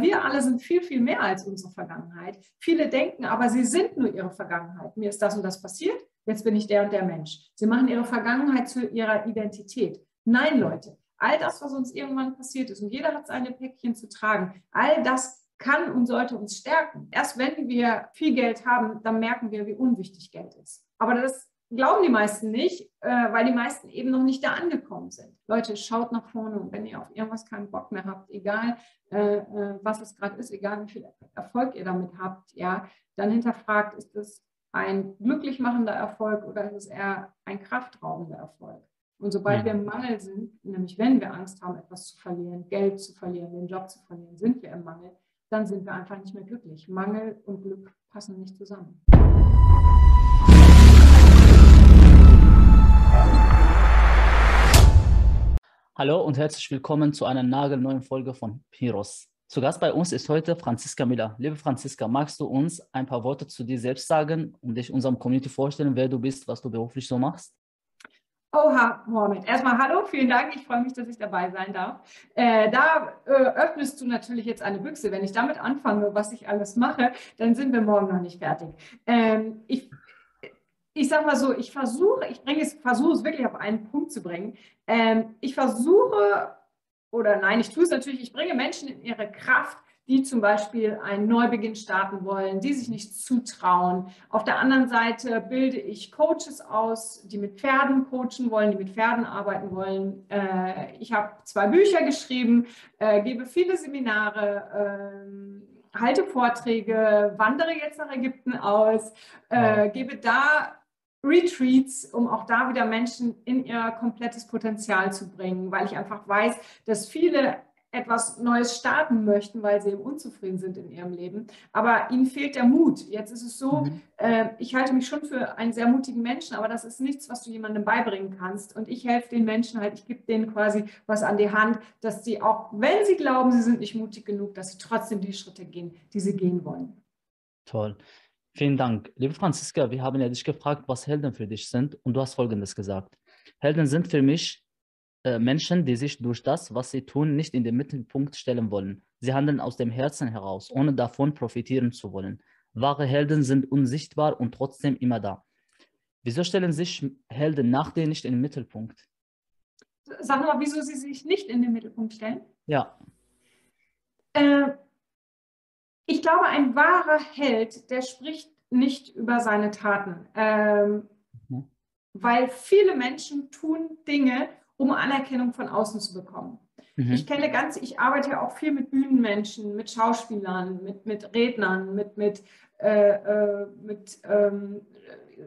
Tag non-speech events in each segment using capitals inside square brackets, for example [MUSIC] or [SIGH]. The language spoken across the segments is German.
Wir alle sind viel, viel mehr als unsere Vergangenheit. Viele denken aber, sie sind nur ihre Vergangenheit. Mir ist das und das passiert, jetzt bin ich der und der Mensch. Sie machen ihre Vergangenheit zu ihrer Identität. Nein, Leute, all das, was uns irgendwann passiert ist, und jeder hat seine Päckchen zu tragen, all das kann und sollte uns stärken. Erst wenn wir viel Geld haben, dann merken wir, wie unwichtig Geld ist. Aber das glauben die meisten nicht, äh, weil die meisten eben noch nicht da angekommen sind. Leute, schaut nach vorne und wenn ihr auf irgendwas keinen Bock mehr habt, egal äh, äh, was es gerade ist, egal wie viel Erfolg ihr damit habt, ja, dann hinterfragt, ist es ein glücklich machender Erfolg oder ist es eher ein kraftraubender Erfolg? Und sobald wir im Mangel sind, nämlich wenn wir Angst haben, etwas zu verlieren, Geld zu verlieren, den Job zu verlieren, sind wir im Mangel, dann sind wir einfach nicht mehr glücklich. Mangel und Glück passen nicht zusammen. Hallo und herzlich willkommen zu einer nagelneuen Folge von Piros. Zu Gast bei uns ist heute Franziska Miller. Liebe Franziska, magst du uns ein paar Worte zu dir selbst sagen und dich unserem Community vorstellen, wer du bist, was du beruflich so machst? Oha, Mohamed. Erstmal hallo, vielen Dank. Ich freue mich, dass ich dabei sein darf. Äh, da äh, öffnest du natürlich jetzt eine Büchse. Wenn ich damit anfange, was ich alles mache, dann sind wir morgen noch nicht fertig. Ähm, ich ich sage mal so, ich versuche, ich bringe es, versuche es wirklich auf einen Punkt zu bringen. Ähm, ich versuche, oder nein, ich tue es natürlich, ich bringe Menschen in ihre Kraft, die zum Beispiel einen Neubeginn starten wollen, die sich nicht zutrauen. Auf der anderen Seite bilde ich Coaches aus, die mit Pferden coachen wollen, die mit Pferden arbeiten wollen. Äh, ich habe zwei Bücher geschrieben, äh, gebe viele Seminare, äh, halte Vorträge, wandere jetzt nach Ägypten aus, äh, gebe da Retreats, um auch da wieder Menschen in ihr komplettes Potenzial zu bringen, weil ich einfach weiß, dass viele etwas Neues starten möchten, weil sie eben unzufrieden sind in ihrem Leben. Aber ihnen fehlt der Mut. Jetzt ist es so, mhm. äh, ich halte mich schon für einen sehr mutigen Menschen, aber das ist nichts, was du jemandem beibringen kannst. Und ich helfe den Menschen halt, ich gebe denen quasi was an die Hand, dass sie auch, wenn sie glauben, sie sind nicht mutig genug, dass sie trotzdem die Schritte gehen, die sie gehen wollen. Toll. Vielen Dank. Liebe Franziska, wir haben ja dich gefragt, was Helden für dich sind und du hast Folgendes gesagt. Helden sind für mich äh, Menschen, die sich durch das, was sie tun, nicht in den Mittelpunkt stellen wollen. Sie handeln aus dem Herzen heraus, ohne davon profitieren zu wollen. Wahre Helden sind unsichtbar und trotzdem immer da. Wieso stellen sich Helden nach dir nicht in den Mittelpunkt? Sag mal, wieso sie sich nicht in den Mittelpunkt stellen? Ja. Äh, ich glaube, ein wahrer Held, der spricht nicht über seine Taten. Ähm, mhm. Weil viele Menschen tun Dinge, um Anerkennung von außen zu bekommen. Mhm. Ich kenne ganz, ich arbeite ja auch viel mit Bühnenmenschen, mit Schauspielern, mit, mit Rednern, mit, mit, äh, äh, mit ähm,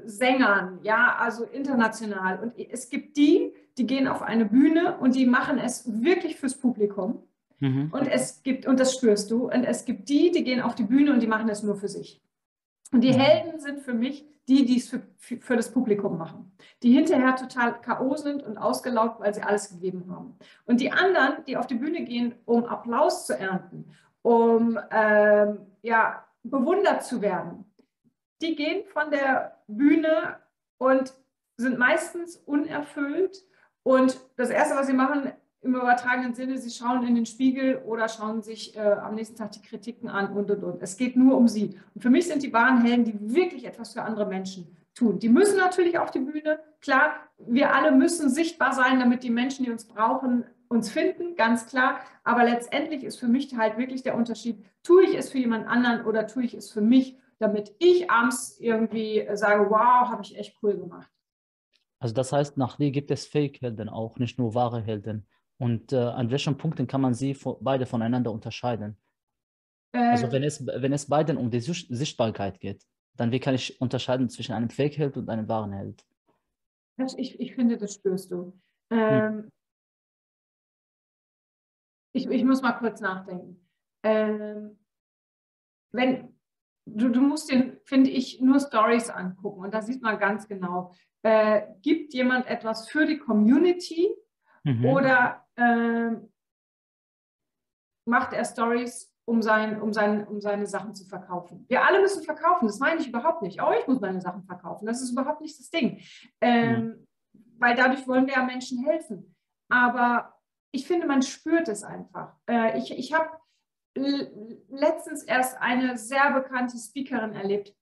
Sängern, ja, also international. Und es gibt die, die gehen auf eine Bühne und die machen es wirklich fürs Publikum. Mhm. Und es gibt, und das spürst du, und es gibt die, die gehen auf die Bühne und die machen es nur für sich. Und die mhm. Helden sind für mich die, die es für, für, für, das Publikum machen, die hinterher total K.O. sind und ausgelaugt, weil sie alles gegeben haben. Und die anderen, die auf die Bühne gehen, um Applaus zu ernten, um ähm, ja, bewundert zu werden, die gehen von der Bühne und sind meistens unerfüllt. Und das Erste, was sie machen, im übertragenen Sinne, sie schauen in den Spiegel oder schauen sich äh, am nächsten Tag die Kritiken an und und und. Es geht nur um sie. Und für mich sind die wahren Helden, die wirklich etwas für andere Menschen tun. Die müssen natürlich auf die Bühne. Klar, wir alle müssen sichtbar sein, damit die Menschen, die uns brauchen, uns finden, ganz klar. Aber letztendlich ist für mich halt wirklich der Unterschied, tue ich es für jemand anderen oder tue ich es für mich, damit ich abends irgendwie sage, wow, habe ich echt cool gemacht. Also das heißt, nach dir gibt es Fake-Helden auch, nicht nur wahre Helden. Und äh, an welchen Punkten kann man sie beide voneinander unterscheiden? Äh, also wenn es, wenn es beiden um die Sichtbarkeit geht, dann wie kann ich unterscheiden zwischen einem Fake-Held und einem wahren Held? Ich, ich finde, das spürst du. Hm. Ähm, hm. ich, ich muss mal kurz nachdenken. Ähm, wenn, du, du musst dir, finde ich, nur Stories angucken und da sieht man ganz genau, äh, gibt jemand etwas für die Community mhm. oder ähm, macht er Stories, um, sein, um, sein, um seine Sachen zu verkaufen. Wir alle müssen verkaufen, das meine ich überhaupt nicht. Auch ich muss meine Sachen verkaufen, das ist überhaupt nicht das Ding. Ähm, mhm. Weil dadurch wollen wir ja Menschen helfen. Aber ich finde, man spürt es einfach. Äh, ich ich habe letztens erst eine sehr bekannte Speakerin erlebt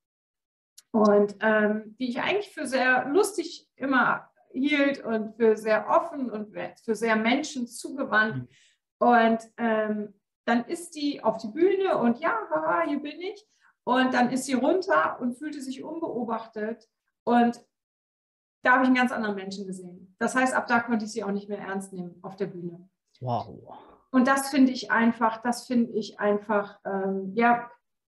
und ähm, die ich eigentlich für sehr lustig immer hielt und für sehr offen und für sehr Menschen zugewandt. Mhm. Und ähm, dann ist die auf die Bühne und ja, haha, hier bin ich. Und dann ist sie runter und fühlte sich unbeobachtet. Und da habe ich einen ganz anderen Menschen gesehen. Das heißt, ab da konnte ich sie auch nicht mehr ernst nehmen auf der Bühne. Wow. Und das finde ich einfach, das finde ich einfach, ähm, ja,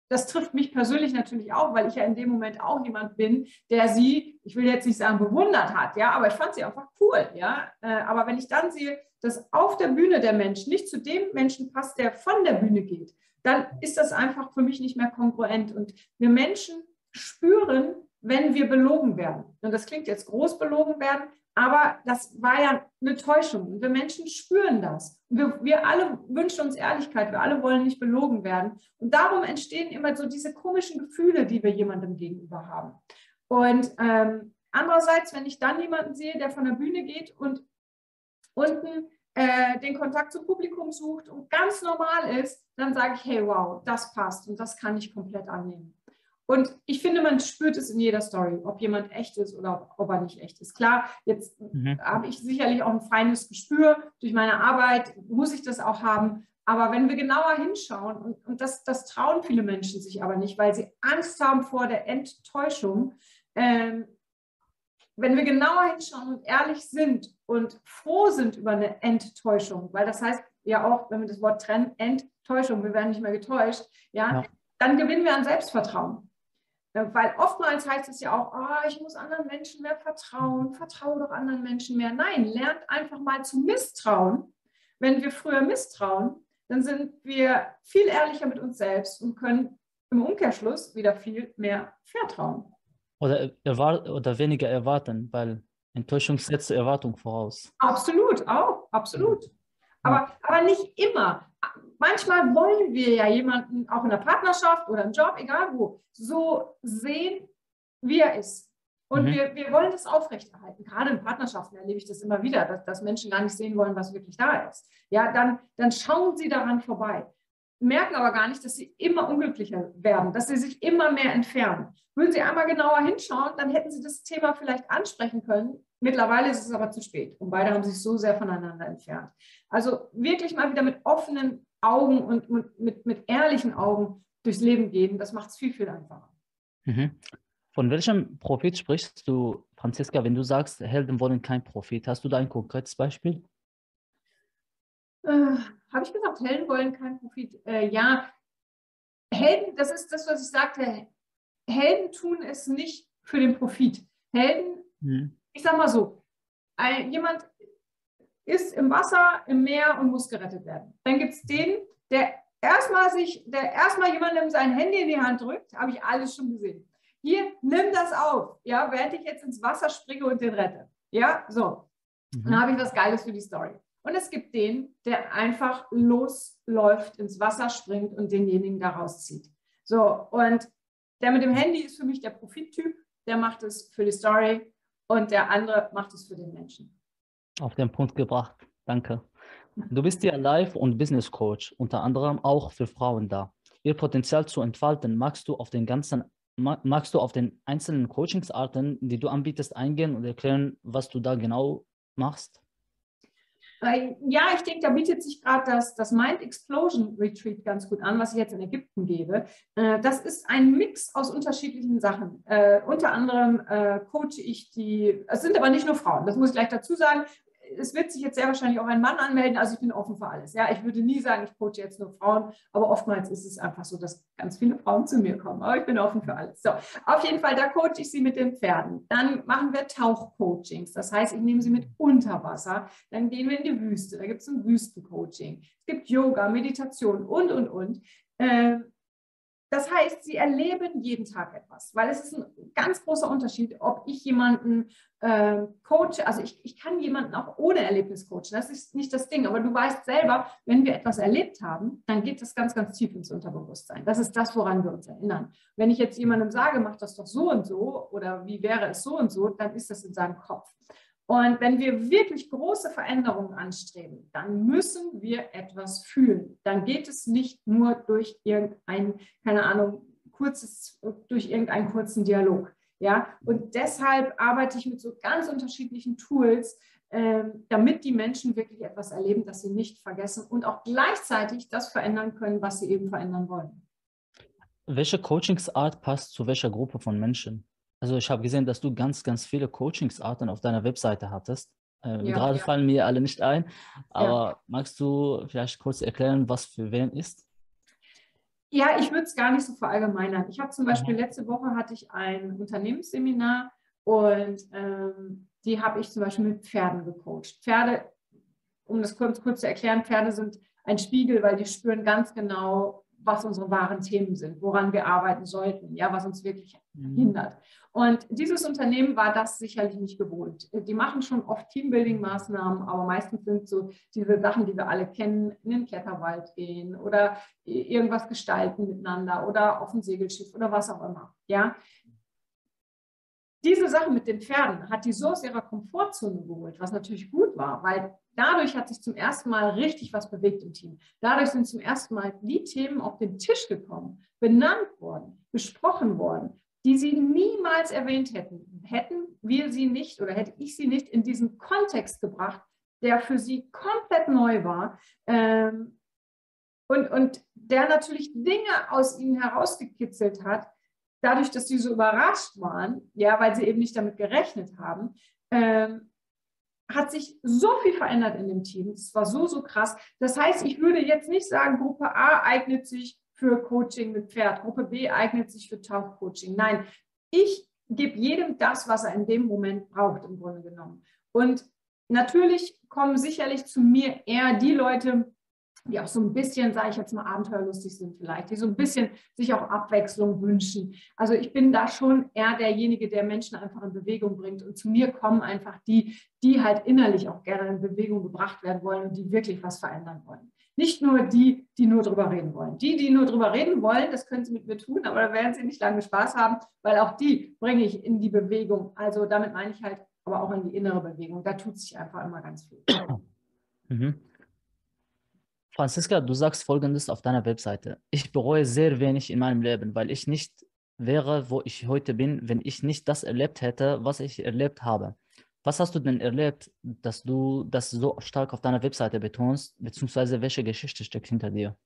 das trifft mich persönlich natürlich auch, weil ich ja in dem Moment auch jemand bin, der sie, ich will jetzt nicht sagen bewundert hat, ja, aber ich fand sie einfach cool, ja. Äh, aber wenn ich dann sehe, dass auf der Bühne der Mensch nicht zu dem Menschen passt, der von der Bühne geht, dann ist das einfach für mich nicht mehr kongruent. Und wir Menschen spüren, wenn wir belogen werden. Und das klingt jetzt groß belogen werden, aber das war ja eine Täuschung. Wir Menschen spüren das. Wir, wir, alle wünschen uns Ehrlichkeit. Wir alle wollen nicht belogen werden. Und darum entstehen immer so diese komischen Gefühle, die wir jemandem gegenüber haben. Und ähm, andererseits, wenn ich dann jemanden sehe, der von der Bühne geht und unten äh, den Kontakt zum Publikum sucht und ganz normal ist, dann sage ich, hey, wow, das passt und das kann ich komplett annehmen. Und ich finde, man spürt es in jeder Story, ob jemand echt ist oder ob er nicht echt ist. Klar, jetzt mhm. habe ich sicherlich auch ein feines Gespür. Durch meine Arbeit muss ich das auch haben. Aber wenn wir genauer hinschauen, und, und das, das trauen viele Menschen sich aber nicht, weil sie Angst haben vor der Enttäuschung, ähm, wenn wir genauer hinschauen und ehrlich sind und froh sind über eine Enttäuschung, weil das heißt ja auch, wenn wir das Wort trennen, Enttäuschung, wir werden nicht mehr getäuscht, ja, ja. dann gewinnen wir an Selbstvertrauen. Äh, weil oftmals heißt es ja auch, oh, ich muss anderen Menschen mehr vertrauen, vertraue doch anderen Menschen mehr. Nein, lernt einfach mal zu misstrauen. Wenn wir früher misstrauen, dann sind wir viel ehrlicher mit uns selbst und können im Umkehrschluss wieder viel mehr vertrauen. Oder, oder weniger erwarten, weil Enttäuschung setzt Erwartung voraus. Absolut, auch, absolut. Aber, aber nicht immer manchmal wollen wir ja jemanden auch in der Partnerschaft oder im Job, egal wo, so sehen, wie er ist. Und mhm. wir, wir wollen das aufrechterhalten. Gerade in Partnerschaften erlebe ich das immer wieder, dass, dass Menschen gar nicht sehen wollen, was wirklich da ist. Ja, dann, dann schauen sie daran vorbei, merken aber gar nicht, dass sie immer unglücklicher werden, dass sie sich immer mehr entfernen. Würden sie einmal genauer hinschauen, dann hätten sie das Thema vielleicht ansprechen können. Mittlerweile ist es aber zu spät und beide haben sich so sehr voneinander entfernt. Also wirklich mal wieder mit offenen Augen und mit, mit ehrlichen Augen durchs Leben gehen, das macht es viel, viel einfacher. Mhm. Von welchem Profit sprichst du, Franziska, wenn du sagst, Helden wollen kein Profit? Hast du da ein konkretes Beispiel? Äh, Habe ich gesagt, Helden wollen kein Profit? Äh, ja, Helden, das ist das, was ich sagte. Helden tun es nicht für den Profit. Helden, mhm. Ich sag mal so, ein, jemand ist im Wasser, im Meer und muss gerettet werden. Dann gibt es den, der erstmal sich, der erstmal jemandem sein Handy in die Hand drückt, habe ich alles schon gesehen. Hier, nimm das auf, ja, während ich jetzt ins Wasser springe und den rette. Ja, so. Mhm. Dann habe ich was Geiles für die Story. Und es gibt den, der einfach losläuft, ins Wasser springt und denjenigen da rauszieht. So, und der mit dem Handy ist für mich der Profittyp, der macht es für die Story und der andere macht es für den Menschen. Auf den Punkt gebracht. Danke. Du bist ja Life- und Business Coach, unter anderem auch für Frauen da. Ihr Potenzial zu entfalten, magst du auf den ganzen magst du auf den einzelnen Coachingsarten, die du anbietest, eingehen und erklären, was du da genau machst? Ja, ich denke, da bietet sich gerade das, das Mind Explosion Retreat ganz gut an, was ich jetzt in Ägypten gebe. Äh, das ist ein Mix aus unterschiedlichen Sachen. Uh, unter anderem uh, coache ich die, es sind aber nicht nur Frauen, das muss ich gleich dazu sagen es wird sich jetzt sehr wahrscheinlich auch ein Mann anmelden. Also ich bin offen für alles. Ja, ich würde nie sagen, ich coache jetzt nur Frauen, aber oftmals ist es einfach so, dass ganz viele Frauen zu mir kommen. Aber ich bin offen für alles. So, auf jeden Fall, da coache ich sie mit den Pferden. Dann machen wir Tauchcoachings. Das heißt, ich nehme sie mit unter Wasser. Dann gehen wir in die Wüste. Da gibt es ein Wüstencoaching. Es gibt Yoga, Meditation und, und, und. Äh, das heißt, sie erleben jeden Tag etwas, weil es ist ein ganz großer Unterschied, ob ich jemanden äh, coache, also ich, ich kann jemanden auch ohne Erlebnis coachen, das ist nicht das Ding, aber du weißt selber, wenn wir etwas erlebt haben, dann geht das ganz, ganz tief ins Unterbewusstsein. Das ist das, woran wir uns erinnern. Wenn ich jetzt jemandem sage, mach das doch so und so oder wie wäre es so und so, dann ist das in seinem Kopf. Und wenn wir wirklich große Veränderungen anstreben, dann müssen wir etwas fühlen. Dann geht es nicht nur durch irgendein, keine Ahnung, kurzes, durch irgendeinen kurzen Dialog. Ja, und deshalb arbeite ich mit so ganz unterschiedlichen Tools, ähm, damit die Menschen wirklich etwas erleben, das sie nicht vergessen und auch gleichzeitig das verändern können, was sie eben verändern wollen. Welche Coachingsart passt zu welcher Gruppe von Menschen? Also ich habe gesehen, dass du ganz, ganz viele Coachingsarten auf deiner Webseite hattest. Äh, ja, gerade ja. fallen mir alle nicht ein, aber ja. magst du vielleicht kurz erklären, was für wen ist? Ja, ich würde es gar nicht so verallgemeinern. Ich habe zum Beispiel mhm. letzte Woche hatte ich ein Unternehmensseminar und ähm, die habe ich zum Beispiel mit Pferden gecoacht. Pferde, um das kurz, kurz zu erklären, Pferde sind ein Spiegel, weil die spüren ganz genau, was unsere wahren Themen sind, woran wir arbeiten sollten, ja, was uns wirklich mhm. hindert. Und dieses Unternehmen war das sicherlich nicht gewohnt. Die machen schon oft Teambuilding-Maßnahmen, aber meistens sind so diese Sachen, die wir alle kennen, in den Kletterwald gehen oder irgendwas gestalten miteinander oder auf ein Segelschiff oder was auch immer. Ja, diese Sache mit den Pferden hat die so aus ihrer Komfortzone geholt, was natürlich gut war, weil dadurch hat sich zum ersten Mal richtig was bewegt im Team. Dadurch sind zum ersten Mal die Themen auf den Tisch gekommen, benannt worden, besprochen worden, die sie niemals erwähnt hätten. Hätten wir sie nicht oder hätte ich sie nicht in diesen Kontext gebracht, der für sie komplett neu war. Ähm, und, und der natürlich Dinge aus ihnen herausgekitzelt hat, dadurch, dass sie so überrascht waren, ja, weil sie eben nicht damit gerechnet haben, ähm, hat sich so viel verändert in dem Team. Es war so, so krass. Das heißt, ich würde jetzt nicht sagen, Gruppe A eignet sich für Coaching mit Pferd, Gruppe B eignet sich für Tauchcoaching. Nein, ich gebe jedem das, was er in dem Moment braucht, im Grunde genommen. Und natürlich kommen sicherlich zu mir eher die Leute, die auch so ein bisschen, sage ich jetzt mal, abenteuerlustig sind vielleicht, die so ein bisschen sich auch Abwechslung wünschen. Also ich bin da schon eher derjenige, der Menschen einfach in Bewegung bringt. Und zu mir kommen einfach die, die halt innerlich auch gerne in Bewegung gebracht werden wollen und die wirklich was verändern wollen. Nicht nur die, die nur drüber reden wollen. Die, die nur drüber reden wollen, das können sie mit mir tun, aber da werden sie nicht lange Spaß haben, weil auch die bringe ich in die Bewegung. Also damit meine ich halt aber auch in die innere Bewegung. Da tut sich einfach immer ganz viel. Mhm. Franziska, du sagst Folgendes auf deiner Webseite. Ich bereue sehr wenig in meinem Leben, weil ich nicht wäre, wo ich heute bin, wenn ich nicht das erlebt hätte, was ich erlebt habe. Was hast du denn erlebt, dass du das so stark auf deiner Webseite betonst, beziehungsweise welche Geschichte steckt hinter dir?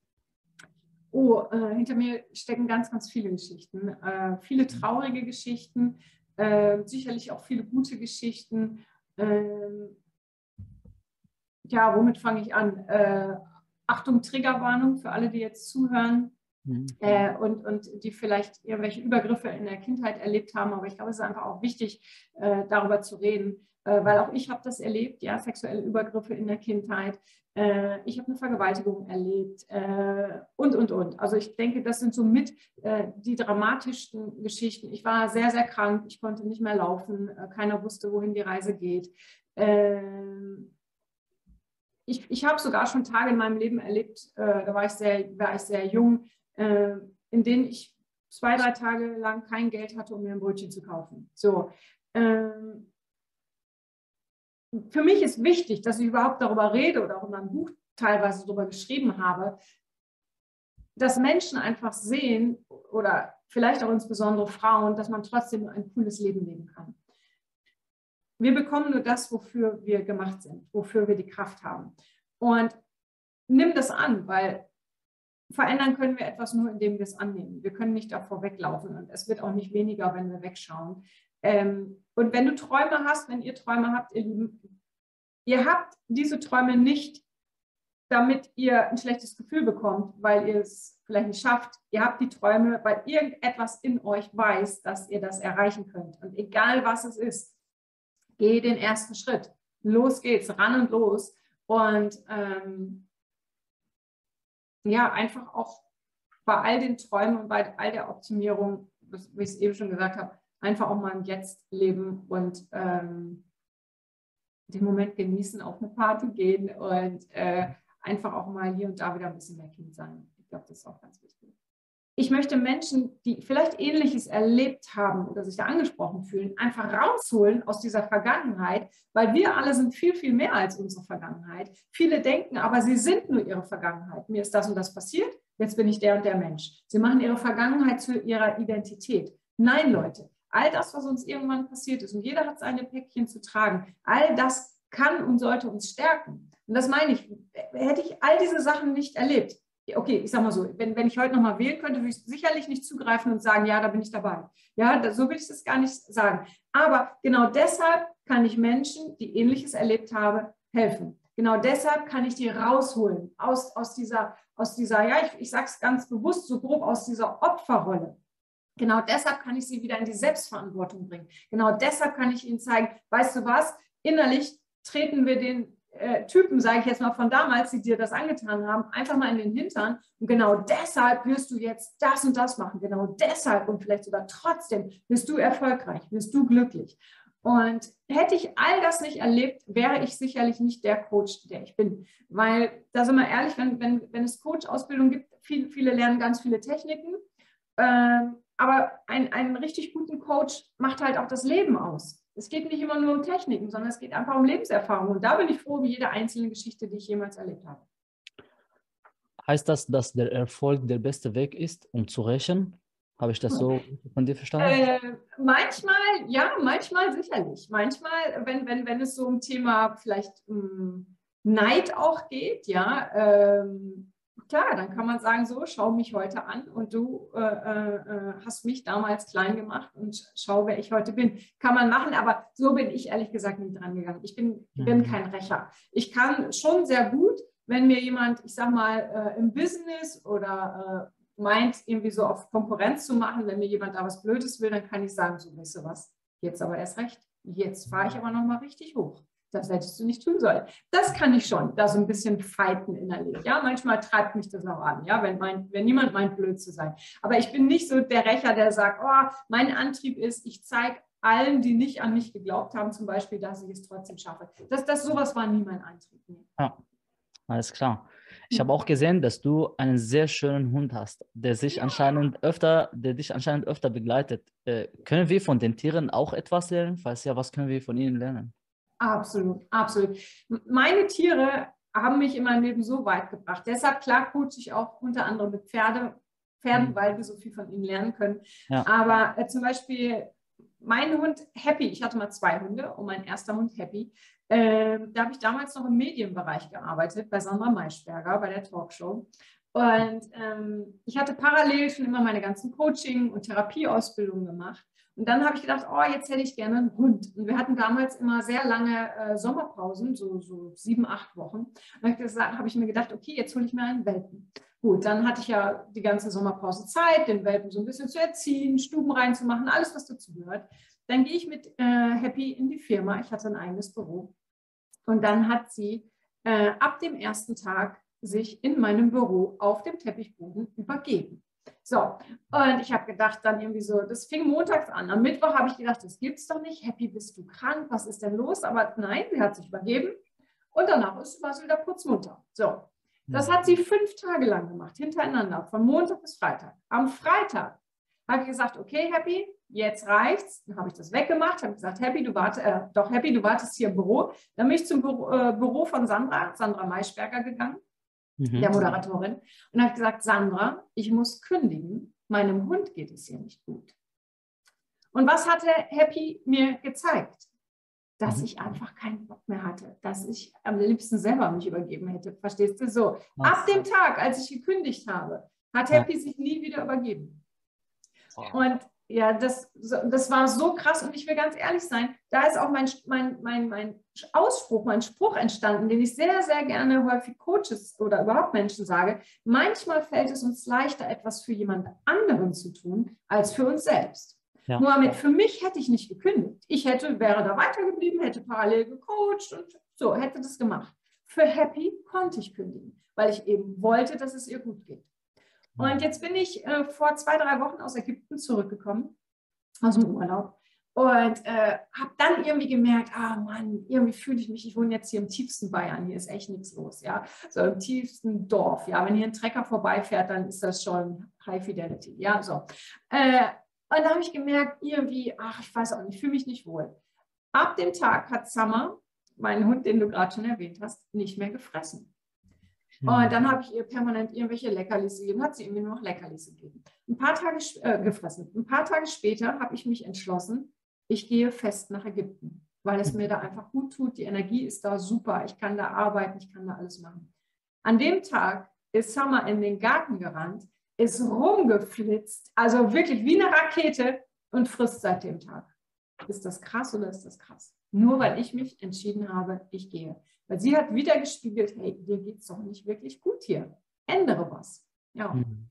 Oh, äh, hinter mir stecken ganz, ganz viele Geschichten. Äh, viele traurige Geschichten, äh, sicherlich auch viele gute Geschichten. Ähm, ja, womit fange ich an? Äh, Achtung, Triggerwarnung für alle, die jetzt zuhören mhm. äh, und, und die vielleicht irgendwelche Übergriffe in der Kindheit erlebt haben. Aber ich glaube, es ist einfach auch wichtig, äh, darüber zu reden, äh, weil auch ich habe das erlebt, ja, sexuelle Übergriffe in der Kindheit. Äh, ich habe eine Vergewaltigung erlebt äh, und, und, und. Also ich denke, das sind so mit äh, die dramatischsten Geschichten. Ich war sehr, sehr krank, ich konnte nicht mehr laufen, keiner wusste, wohin die Reise geht. Ähm, ich, ich habe sogar schon Tage in meinem Leben erlebt, äh, da war ich sehr, war ich sehr jung, äh, in denen ich zwei, drei Tage lang kein Geld hatte, um mir ein Brötchen zu kaufen. So. Ähm, für mich ist wichtig, dass ich überhaupt darüber rede oder auch in meinem Buch teilweise darüber geschrieben habe, dass Menschen einfach sehen oder vielleicht auch insbesondere Frauen, dass man trotzdem ein cooles Leben leben kann. Wir bekommen nur das, wofür wir gemacht sind, wofür wir die Kraft haben. Und nimm das an, weil verändern können wir etwas nur, indem wir es annehmen. Wir können nicht davor weglaufen und es wird auch nicht weniger, wenn wir wegschauen. Ähm, und wenn du Träume hast, wenn ihr Träume habt, ihr Lieben, ihr habt diese Träume nicht, damit ihr ein schlechtes Gefühl bekommt, weil ihr es vielleicht nicht schafft. Ihr habt die Träume, weil irgendetwas in euch weiß, dass ihr das erreichen könnt. Und egal was es ist, geh den ersten Schritt. Los geht's, ran und los. Und ähm, ja, einfach auch bei all den Träumen und bei all der Optimierung, wie ich es eben schon gesagt habe, einfach auch mal im Jetzt leben und ähm, den Moment genießen, auf eine Party gehen und äh, einfach auch mal hier und da wieder ein bisschen mehr Kind sein. Ich glaube, das ist auch ganz wichtig. Ich möchte Menschen, die vielleicht Ähnliches erlebt haben oder sich da angesprochen fühlen, einfach rausholen aus dieser Vergangenheit, weil wir alle sind viel, viel mehr als unsere Vergangenheit. Viele denken aber, sie sind nur ihre Vergangenheit. Mir ist das und das passiert, jetzt bin ich der und der Mensch. Sie machen ihre Vergangenheit zu ihrer Identität. Nein, Leute, all das, was uns irgendwann passiert ist, und jeder hat seine Päckchen zu tragen, all das kann und sollte uns stärken. Und das meine ich, hätte ich all diese Sachen nicht erlebt, okay, ich sage mal so, wenn, wenn ich heute nochmal wählen könnte, würde ich sicherlich nicht zugreifen und sagen, ja, da bin ich dabei. Ja, da, so will ich das gar nicht sagen. Aber genau deshalb kann ich Menschen, die Ähnliches erlebt haben, helfen. Genau deshalb kann ich die rausholen aus, aus dieser, aus dieser, ja, ich, ich sage es ganz bewusst, so grob aus dieser Opferrolle. Genau deshalb kann ich sie wieder in die Selbstverantwortung bringen. Genau deshalb kann ich ihnen zeigen, weißt du was, innerlich treten wir den äh, Typen, sage ich jetzt mal von damals, die dir das angetan haben, einfach mal in den Hintern. Und genau deshalb wirst du jetzt das und das machen. Genau deshalb und vielleicht sogar trotzdem wirst du erfolgreich, wirst du glücklich. Und hätte ich all das nicht erlebt, wäre ich sicherlich nicht der Coach, der ich bin. Weil, da sind wir ehrlich, wenn, wenn, wenn es Coach-Ausbildung gibt, viele, viele lernen ganz viele Techniken. Ähm, aber ein, einen richtig guten Coach macht halt auch das Leben aus. Es geht nicht immer nur um Techniken, sondern es geht einfach um Lebenserfahrung. Und da bin ich froh um jede einzelne Geschichte, die ich jemals erlebt habe. Heißt das, dass der Erfolg der beste Weg ist, um zu rächen? Habe ich das so von dir verstanden? Äh, manchmal, ja, manchmal sicherlich. Manchmal, wenn, wenn, wenn es so um Thema vielleicht um hm, Neid auch geht, ja, ähm, klar, dann kann man sagen, so, schau mich heute an und du äh, äh, hast mich damals klein gemacht und schau, wer ich heute bin. Kann man machen, aber so bin ich ehrlich gesagt nie dran gegangen. Ich bin, mhm. bin kein Rächer. Ich kann schon sehr gut, wenn mir jemand, ich sag mal, äh, im Business oder äh, meint, irgendwie so auf Konkurrenz zu machen, wenn mir jemand da was Blödes will, dann kann ich sagen, so, weißt du was, jetzt aber erst recht. Jetzt fahre ich aber nochmal richtig hoch das hättest du nicht tun sollen. Das kann ich schon, da so ein bisschen fighten innerlich. Ja, manchmal treibt mich das auch an, ja, wenn, mein, wenn niemand meint, blöd zu sein. Aber ich bin nicht so der Rächer, der sagt, oh, mein Antrieb ist, ich zeige allen, die nicht an mich geglaubt haben, zum Beispiel, dass ich es trotzdem schaffe. Das, das sowas war nie mein Antrieb. Ja, alles klar. Ich habe auch gesehen, dass du einen sehr schönen Hund hast, der sich ja. anscheinend öfter, der dich anscheinend öfter begleitet. Äh, können wir von den Tieren auch etwas lernen? Falls ja, was können wir von ihnen lernen? Absolut, absolut. Meine Tiere haben mich in meinem Leben so weit gebracht. Deshalb, klar, coache ich auch unter anderem mit Pferde, Pferden, mhm. weil wir so viel von ihnen lernen können. Ja. Aber äh, zum Beispiel mein Hund Happy, ich hatte mal zwei Hunde und mein erster Hund Happy, äh, da habe ich damals noch im Medienbereich gearbeitet, bei Sandra Maischberger, bei der Talkshow. Und ähm, ich hatte parallel schon immer meine ganzen Coaching- und Therapieausbildungen gemacht. Und dann habe ich gedacht, oh, jetzt hätte ich gerne einen Hund. Und wir hatten damals immer sehr lange äh, Sommerpausen, so, so sieben, acht Wochen. Und dann habe hab ich mir gedacht, okay, jetzt hole ich mir einen Welpen. Gut, dann hatte ich ja die ganze Sommerpause Zeit, den Welpen so ein bisschen zu erziehen, Stuben reinzumachen, alles, was dazu gehört. Dann gehe ich mit äh, Happy in die Firma. Ich hatte ein eigenes Büro. Und dann hat sie äh, ab dem ersten Tag sich in meinem Büro auf dem Teppichboden übergeben. So, und ich habe gedacht, dann irgendwie so, das fing montags an. Am Mittwoch habe ich gedacht, das gibt's doch nicht. Happy, bist du krank? Was ist denn los? Aber nein, sie hat sich übergeben. Und danach ist, war sie wieder putzmunter. So, das hat sie fünf Tage lang gemacht, hintereinander, von Montag bis Freitag. Am Freitag habe ich gesagt, okay, Happy, jetzt reicht's. Dann habe ich das weggemacht, habe gesagt, Happy, du wartest, äh, doch Happy, du wartest hier im Büro. Dann bin ich zum Büro, äh, Büro von Sandra, Sandra Maischberger gegangen mhm. der Moderatorin, und hat gesagt, Sandra, ich muss kündigen, meinem Hund geht es hier nicht gut. Und was hatte Happy mir gezeigt? Dass mhm. ich einfach keinen Bock mehr hatte, dass ich am liebsten selber mich übergeben hätte. Verstehst du so? Was? Ab dem Tag, als ich gekündigt habe, hat Happy ja. sich nie wieder übergeben. Oh. Und ja, das, das war so krass und ich will ganz ehrlich sein, da ist auch mein, mein, mein, mein Ausspruch, mein Spruch entstanden, den ich sehr, sehr gerne häufig Coaches oder überhaupt Menschen sage. Manchmal fällt es uns leichter, etwas für jemand anderen zu tun, als für uns selbst. Ja. Mohammed, für mich hätte ich nicht gekündigt. Ich hätte, wäre da weitergeblieben, hätte parallel gecoacht und so, hätte das gemacht. Für Happy konnte ich kündigen, weil ich eben wollte, dass es ihr gut geht. Und jetzt bin ich äh, vor zwei, drei Wochen aus Ägypten zurückgekommen, aus dem Urlaub. Und äh, habe dann irgendwie gemerkt, ah Mann, irgendwie fühle ich mich, ich wohne jetzt hier im tiefsten Bayern, hier ist echt nichts los, ja. So im tiefsten Dorf, ja. Wenn hier ein Trecker vorbeifährt, dann ist das schon High Fidelity, ja, so. Äh, und da habe ich gemerkt, irgendwie, ach, ich weiß auch nicht, fühle mich nicht wohl. Ab dem Tag hat Summer, mein Hund, den du gerade schon erwähnt hast, nicht mehr gefressen. Mhm. Und dann habe ich ihr permanent irgendwelche Leckerlis gegeben, hat sie mir nur noch Leckerlis gegeben. Ein paar Tage äh, gefressen. Ein paar Tage später habe ich mich entschlossen, ich gehe fest nach Ägypten, weil es mir da einfach gut tut. Die Energie ist da super. Ich kann da arbeiten, ich kann da alles machen. An dem Tag ist Summer in den Garten gerannt, ist rumgeflitzt, also wirklich wie eine Rakete und frisst seit dem Tag. Ist das krass oder ist das krass? Nur weil ich mich entschieden habe, ich gehe. Weil sie hat wieder gespiegelt, hey, dir geht es doch nicht wirklich gut hier. Ändere was. Ja. Mhm.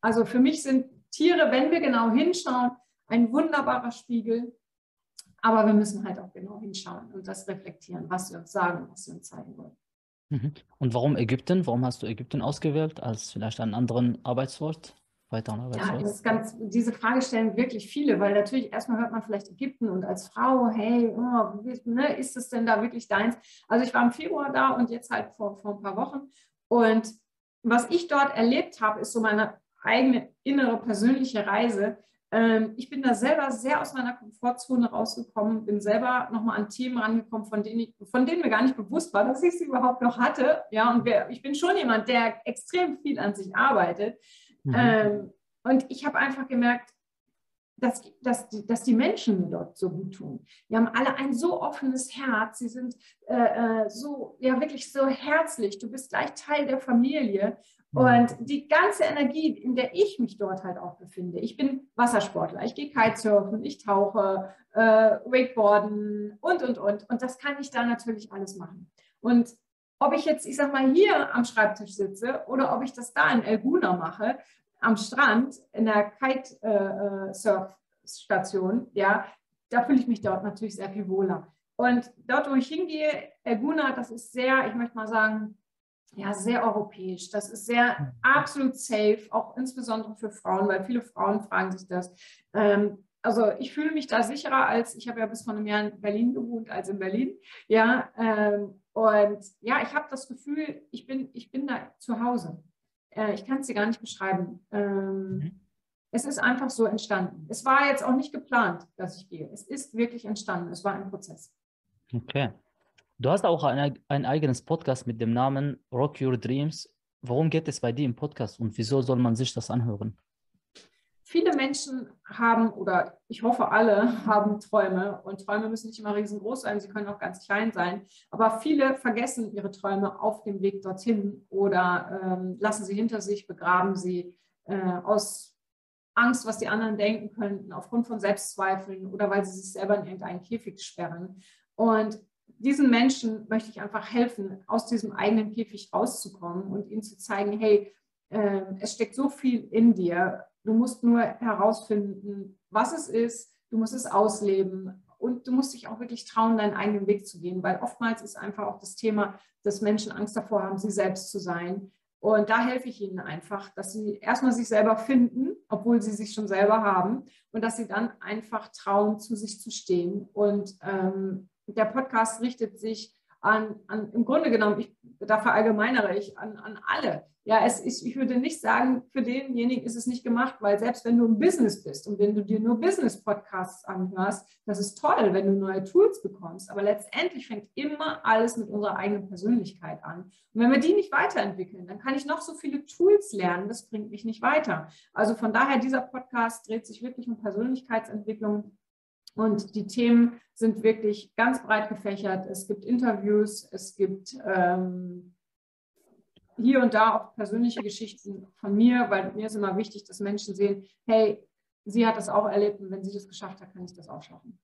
Also für mich sind Tiere, wenn wir genau hinschauen, ein wunderbarer Spiegel. Aber wir müssen halt auch genau hinschauen und das reflektieren, was sie uns sagen, was sie uns zeigen wollen. Mhm. Und warum Ägypten? Warum hast du Ägypten ausgewählt als vielleicht einen anderen Arbeitsort? Weiteren Arbeitsort? Ja, das ganz, diese Frage stellen wirklich viele, weil natürlich erstmal hört man vielleicht Ägypten und als Frau, hey, oh, ne, ist es denn da wirklich deins? Also ich war im Februar da und jetzt halt vor, vor ein paar Wochen. Und was ich dort erlebt habe, ist so meine eigene innere persönliche Reise, ähm, ich bin da selber sehr aus meiner Komfortzone rausgekommen, bin selber nochmal an Themen rangekommen, von denen, ich, von denen mir gar nicht bewusst war, dass ich sie überhaupt noch hatte. Ja, und ich bin schon jemand, der extrem viel an sich arbeitet. Mhm. Ähm, und ich habe einfach gemerkt, dass, dass, die, dass die Menschen mir dort so gut tun. Die haben alle ein so offenes Herz, sie sind äh, äh so, ja, wirklich so herzlich. Du bist gleich Teil der Familie. Mhm. Und die ganze Energie, in der ich mich dort halt auch befinde, ich bin Wassersportler, ich gehe Kitesurfen, ich tauche, äh, Wakeboarden und, und, und. Und das kann ich da natürlich alles machen. Und ob ich jetzt, ich sag mal, hier am Schreibtisch sitze oder ob ich das da in Elguna mache, am Strand, in der Kitesurf-Station, äh, ja, da fühle ich mich dort natürlich sehr viel wohler. Und dort, wo ich hingehe, Elguna, das ist sehr, ich möchte mal sagen, ja, sehr europäisch. Das ist sehr mhm. absolut safe, auch insbesondere für Frauen, weil viele Frauen fragen sich das. Ähm, also ich fühle mich da sicherer als, ich habe ja bis vor einem Jahr in Berlin gewohnt, als in Berlin. Ja, ähm, und ja, ich habe das Gefühl, ich bin, ich bin da zu Hause. Äh, ich kann es dir gar nicht beschreiben. Ähm, mhm. Es ist einfach so entstanden. Es war jetzt auch nicht geplant, dass ich gehe. Es ist wirklich entstanden. Es war ein Prozess. Okay. Du hast auch ein, ein eigenes Podcast mit dem Namen Rock Your Dreams. Worum geht es bei dir im Podcast und wieso soll man sich das anhören? Viele Menschen haben, oder ich hoffe alle, [LAUGHS] haben Träume. Und Träume müssen nicht immer riesengroß sein, sie können auch ganz klein sein. Aber viele vergessen ihre Träume auf dem Weg dorthin oder ähm, lassen sie hinter sich, begraben sie äh, aus Angst, was die anderen denken könnten, aufgrund von Selbstzweifeln oder weil sie sich selber in irgendeinen Käfig sperren. Und diesen Menschen möchte ich einfach helfen, aus diesem eigenen Käfig rauszukommen und ihnen zu zeigen, hey, äh, es steckt so viel in dir. Du musst nur herausfinden, was es ist. Du musst es ausleben und du musst dich auch wirklich trauen, deinen eigenen Weg zu gehen, weil oftmals ist einfach auch das Thema, dass Menschen Angst davor haben, sie selbst zu sein. Und da helfe ich ihnen einfach, dass sie erstmal sich selber finden, obwohl sie sich schon selber haben, und dass sie dann einfach trauen, zu sich zu stehen und ähm, der Podcast richtet sich an, an im Grunde genommen, ich, da verallgemeinere ich, an, an alle. Ja, es ist, ich würde nicht sagen, für denjenigen ist es nicht gemacht, weil selbst wenn du im Business bist und wenn du dir nur Business-Podcasts anhörst, das ist toll, wenn du neue Tools bekommst. Aber letztendlich fängt immer alles mit unserer eigenen Persönlichkeit an. Und wenn wir die nicht weiterentwickeln, dann kann ich noch so viele Tools lernen, das bringt mich nicht weiter. Also von daher, dieser Podcast dreht sich wirklich um Persönlichkeitsentwicklung und die Themen sind wirklich ganz breit gefächert. Es gibt Interviews, es gibt ähm, hier und da auch persönliche Geschichten von mir, weil mir ist immer wichtig, dass Menschen sehen, hey, sie hat das auch erlebt und wenn sie das geschafft hat, kann ich das auch schaffen.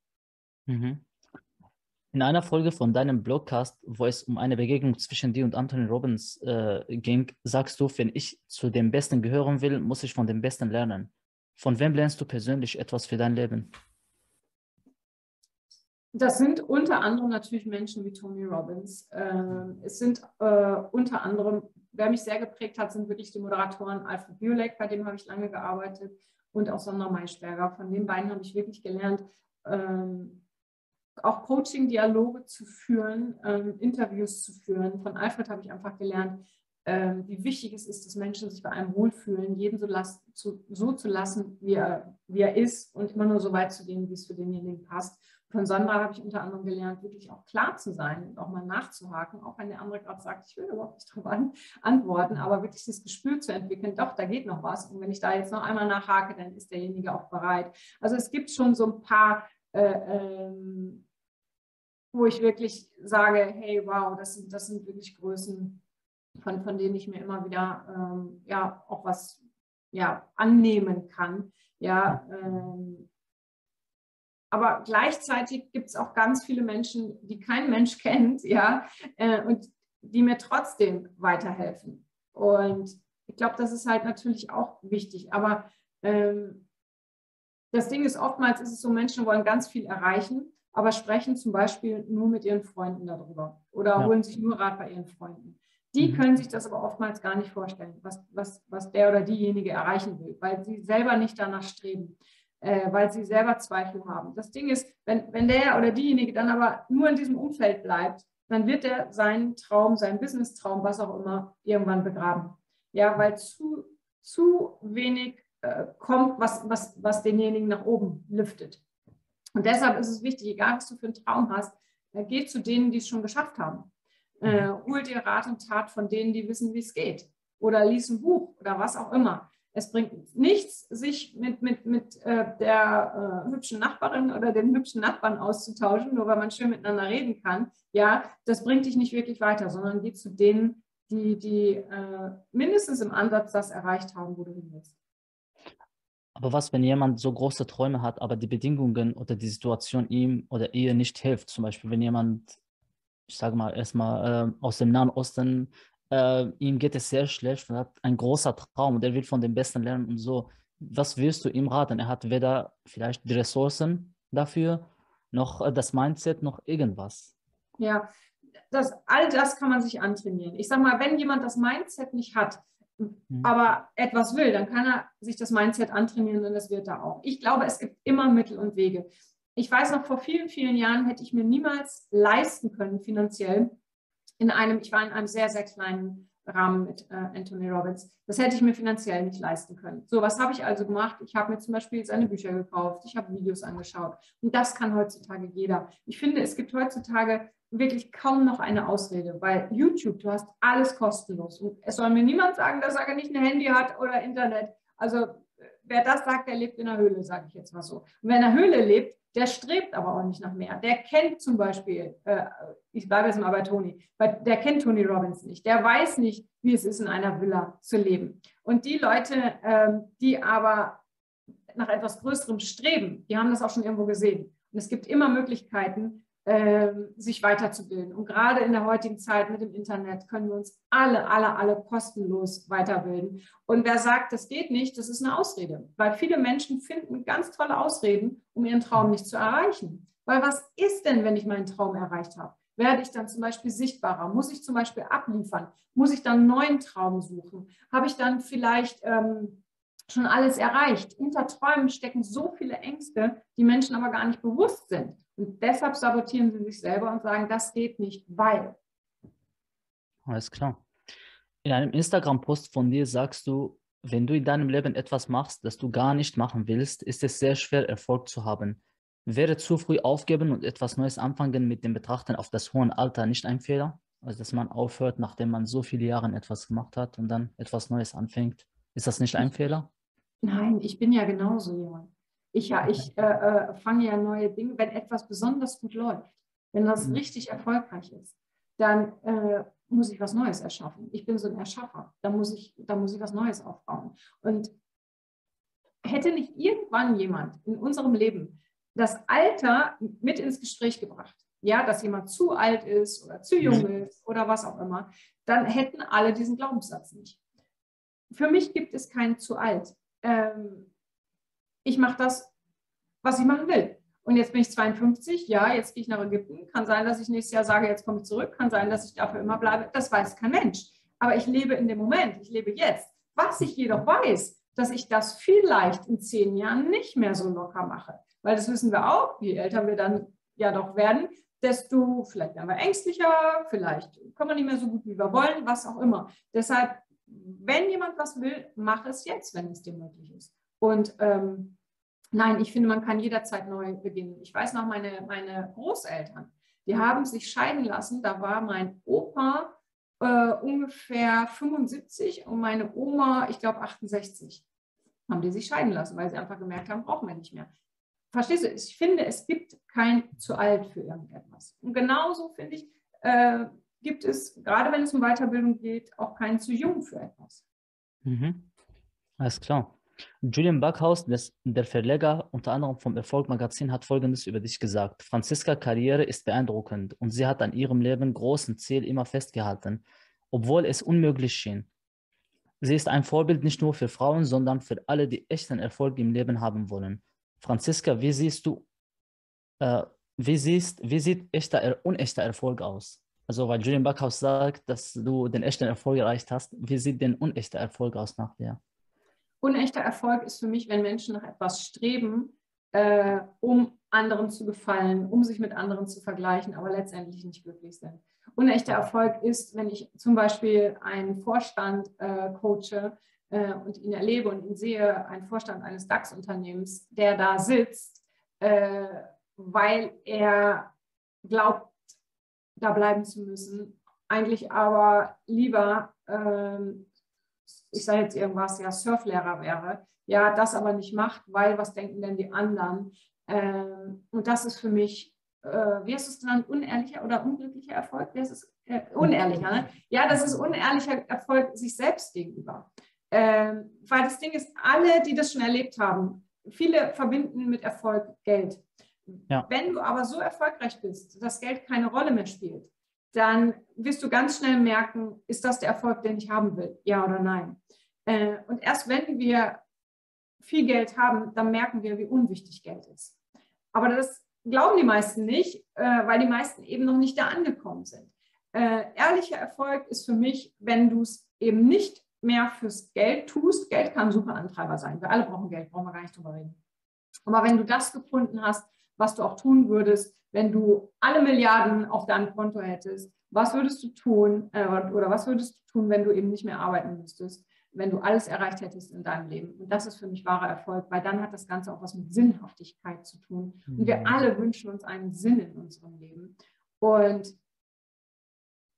Mhm. In einer Folge von deinem Blogcast, wo es um eine Begegnung zwischen dir und Anthony Robbins äh, ging, sagst du, wenn ich zu dem Besten gehören will, muss ich von dem Besten lernen. Von wem lernst du persönlich etwas für dein Leben? Das sind unter anderem natürlich Menschen wie Tony Robbins. Ähm, es sind äh, unter anderem, wer mich sehr geprägt hat, sind wirklich die Moderatoren Alfred Biolek, bei dem habe ich lange gearbeitet, und auch Sondra Maischberger. Von den beiden habe ich wirklich gelernt, ähm, auch Coaching-Dialoge zu führen, ähm, Interviews zu führen. Von Alfred habe ich einfach gelernt, wie wichtig es ist, dass Menschen sich bei einem wohlfühlen, jeden so, las zu, so zu lassen, wie er, wie er ist und immer nur so weit zu gehen, wie es für denjenigen passt. Von Sandra habe ich unter anderem gelernt, wirklich auch klar zu sein und auch mal nachzuhaken, auch wenn der andere gerade sagt, ich will überhaupt nicht [LAUGHS] darauf an, antworten, aber wirklich das Gespür zu entwickeln, doch, da geht noch was. Und wenn ich da jetzt noch einmal nachhake, dann ist derjenige auch bereit. Also es gibt schon so ein paar äh, ähm, wo ich wirklich sage, hey, wow, das sind, das sind wirklich Größen, von, von denen ich mir immer wieder ähm, ja auch was ja, annehmen kann. Ja, ähm, aber gleichzeitig gibt es auch ganz viele Menschen, die kein Mensch [LAUGHS] kennt, ja, äh, und die mir trotzdem weiterhelfen. Und ich glaube, das ist halt natürlich auch wichtig. Aber ähm, das Ding ist, oftmals ist es so, Menschen wollen ganz viel erreichen aber sprechen zum Beispiel nur mit ihren Freunden darüber oder ja. holen sich nur Rat bei ihren Freunden. Die mhm. können sich das aber oftmals gar nicht vorstellen, was, was, was der oder diejenige erreichen will, weil sie selber nicht danach streben, äh, weil sie selber Zweifel haben. Das Ding ist, wenn, wenn der oder diejenige dann aber nur in diesem Umfeld bleibt, dann wird er seinen Traum, seinen Business-Traum, was auch immer, irgendwann begraben. Ja, weil zu, zu wenig äh, kommt, was, was, was denjenigen nach oben lüftet. Und deshalb ist es wichtig, egal was du für einen Traum hast, äh, geh zu denen, die es schon geschafft haben. Äh, mhm. hol dir Rat und Tat von denen, die wissen, wie es geht. Oder lies ein Buch oder was auch immer. Es bringt nichts, sich mit, mit, mit äh, der äh, hübschen Nachbarin oder dem hübschen Nachbarn auszutauschen, nur weil man schön miteinander reden kann. Ja, das bringt dich nicht wirklich weiter, sondern geh zu denen, die, die äh, mindestens im Ansatz das erreicht haben, wo du hin willst. Aber was, wenn jemand so große Träume hat, aber die Bedingungen oder die Situation ihm oder ihr nicht hilft? Zum Beispiel, wenn jemand, ich sage mal erstmal äh, aus dem Nahen Osten, äh, ihm geht es sehr schlecht und hat einen großen Traum und er will von dem Besten lernen und so. Was willst du ihm raten? Er hat weder vielleicht die Ressourcen dafür, noch äh, das Mindset, noch irgendwas. Ja, das, all das kann man sich antrainieren. Ich sage mal, wenn jemand das Mindset nicht hat, Mhm. aber etwas will, dann kann er sich das Mindset antrainieren und das wird er auch. Ich glaube, es gibt immer Mittel und Wege. Ich weiß noch, vor vielen, vielen Jahren hätte ich mir niemals leisten können, finanziell, in einem, ich war in einem sehr, sehr kleinen Rahmen mit äh, Anthony Robbins. Das hätte ich mir finanziell nicht leisten können. So, was habe ich also gemacht? Ich habe mir zum Beispiel seine Bücher gekauft, ich habe Videos angeschaut. Und das kann heutzutage jeder. Ich finde, es gibt heutzutage wirklich kaum noch eine Ausrede, weil YouTube, du hast alles kostenlos. Und es soll mir niemand sagen, dass er nicht ein Handy hat oder Internet. Also wer das sagt, der lebt in der Höhle, sage ich jetzt mal so. Und wer in der Höhle lebt, der strebt aber auch nicht nach mehr. Der kennt zum Beispiel, äh, ich bleibe jetzt mal bei Tony, der kennt Tony Robbins nicht. Der weiß nicht, wie es ist, in einer Villa zu leben. Und die Leute, ähm, die aber nach etwas Größerem streben, die haben das auch schon irgendwo gesehen. Und es gibt immer Möglichkeiten, sich weiterzubilden. Und gerade in der heutigen Zeit mit dem Internet können wir uns alle, alle, alle kostenlos weiterbilden. Und wer sagt, das geht nicht, das ist eine Ausrede. Weil viele Menschen finden ganz tolle Ausreden, um ihren Traum nicht zu erreichen. Weil was ist denn, wenn ich meinen Traum erreicht habe? Werde ich dann zum Beispiel sichtbarer? Muss ich zum Beispiel abliefern? Muss ich dann einen neuen Traum suchen? Habe ich dann vielleicht ähm, schon alles erreicht? Hinter Träumen stecken so viele Ängste, die Menschen aber gar nicht bewusst sind. Und deshalb sabotieren sie sich selber und sagen, das geht nicht, weil. Alles klar. In einem Instagram-Post von dir sagst du, wenn du in deinem Leben etwas machst, das du gar nicht machen willst, ist es sehr schwer, Erfolg zu haben. Wäre zu früh aufgeben und etwas Neues anfangen mit dem Betrachten auf das hohe Alter nicht ein Fehler? Also, dass man aufhört, nachdem man so viele Jahre etwas gemacht hat und dann etwas Neues anfängt. Ist das nicht ein Fehler? Nein, ich bin ja genauso jemand. Ich, ja, ich äh, äh, fange ja neue Dinge, wenn etwas besonders gut läuft, wenn das mhm. richtig erfolgreich ist, dann äh, muss ich was Neues erschaffen. Ich bin so ein Erschaffer. Da muss ich, da muss ich was Neues aufbauen. Und hätte nicht irgendwann jemand in unserem Leben das Alter mit ins Gespräch gebracht, ja, dass jemand zu alt ist oder zu jung mhm. ist oder was auch immer, dann hätten alle diesen Glaubenssatz nicht. Für mich gibt es keinen zu alt. Ähm, ich mache das, was ich machen will. Und jetzt bin ich 52, ja, jetzt gehe ich nach Ägypten. Kann sein, dass ich nächstes Jahr sage, jetzt komme ich zurück. Kann sein, dass ich dafür immer bleibe. Das weiß kein Mensch. Aber ich lebe in dem Moment, ich lebe jetzt. Was ich jedoch weiß, dass ich das vielleicht in zehn Jahren nicht mehr so locker mache. Weil das wissen wir auch, je älter wir dann ja doch werden, desto vielleicht werden wir ängstlicher, vielleicht kommen wir nicht mehr so gut, wie wir wollen, was auch immer. Deshalb, wenn jemand was will, mach es jetzt, wenn es dir möglich ist. Und ähm, nein, ich finde, man kann jederzeit neu beginnen. Ich weiß noch, meine, meine Großeltern, die haben sich scheiden lassen. Da war mein Opa äh, ungefähr 75 und meine Oma, ich glaube 68. Haben die sich scheiden lassen, weil sie einfach gemerkt haben, brauchen wir nicht mehr. Verstehst du? Ich finde, es gibt kein zu alt für irgendetwas. Und genauso finde ich, äh, gibt es, gerade wenn es um Weiterbildung geht, auch kein zu jung für etwas. Mhm. Alles klar. Julian Backhaus, der Verleger unter anderem vom Erfolg Magazin, hat Folgendes über dich gesagt. Franziska Karriere ist beeindruckend und sie hat an ihrem Leben großen Ziel immer festgehalten, obwohl es unmöglich schien. Sie ist ein Vorbild nicht nur für Frauen, sondern für alle, die echten Erfolg im Leben haben wollen. Franziska, wie siehst du, äh, wie, siehst, wie sieht echter, unechter Erfolg aus? Also, weil Julian Backhaus sagt, dass du den echten Erfolg erreicht hast, wie sieht denn unechter Erfolg aus nach dir? Unechter Erfolg ist für mich, wenn Menschen nach etwas streben, äh, um anderen zu gefallen, um sich mit anderen zu vergleichen, aber letztendlich nicht glücklich sind. Unechter Erfolg ist, wenn ich zum Beispiel einen Vorstand äh, coache äh, und ihn erlebe und ihn sehe, einen Vorstand eines DAX-Unternehmens, der da sitzt, äh, weil er glaubt, da bleiben zu müssen, eigentlich aber lieber ähm, ich sage jetzt irgendwas, ja, Surflehrer wäre, ja, das aber nicht macht, weil was denken denn die anderen? Ähm, und das ist für mich, äh, wie ist es dann, unehrlicher oder unglücklicher Erfolg? Wie ist es? Äh, unehrlicher, ne? Ja, das ist unehrlicher Erfolg sich selbst gegenüber. Ähm, weil das Ding ist, alle, die das schon erlebt haben, viele verbinden mit Erfolg Geld. Ja. Wenn du aber so erfolgreich bist, dass Geld keine Rolle mehr spielt, dann wirst du ganz schnell merken, ist das der Erfolg, den ich haben will, ja oder nein. Äh, und erst wenn wir viel Geld haben, dann merken wir, wie unwichtig Geld ist. Aber das glauben die meisten nicht, äh, weil die meisten eben noch nicht da angekommen sind. Äh, ehrlicher Erfolg ist für mich, wenn du es eben nicht mehr fürs Geld tust. Geld kann ein super Antreiber sein. Wir alle brauchen Geld, brauchen wir gar nicht drüber reden. Aber wenn du das gefunden hast, was du auch tun würdest, wenn du alle Milliarden auf deinem Konto hättest, was würdest du tun äh, oder was würdest du tun, wenn du eben nicht mehr arbeiten müsstest, wenn du alles erreicht hättest in deinem Leben? Und das ist für mich wahrer Erfolg, weil dann hat das Ganze auch was mit Sinnhaftigkeit zu tun. Und wir mhm. alle wünschen uns einen Sinn in unserem Leben. Und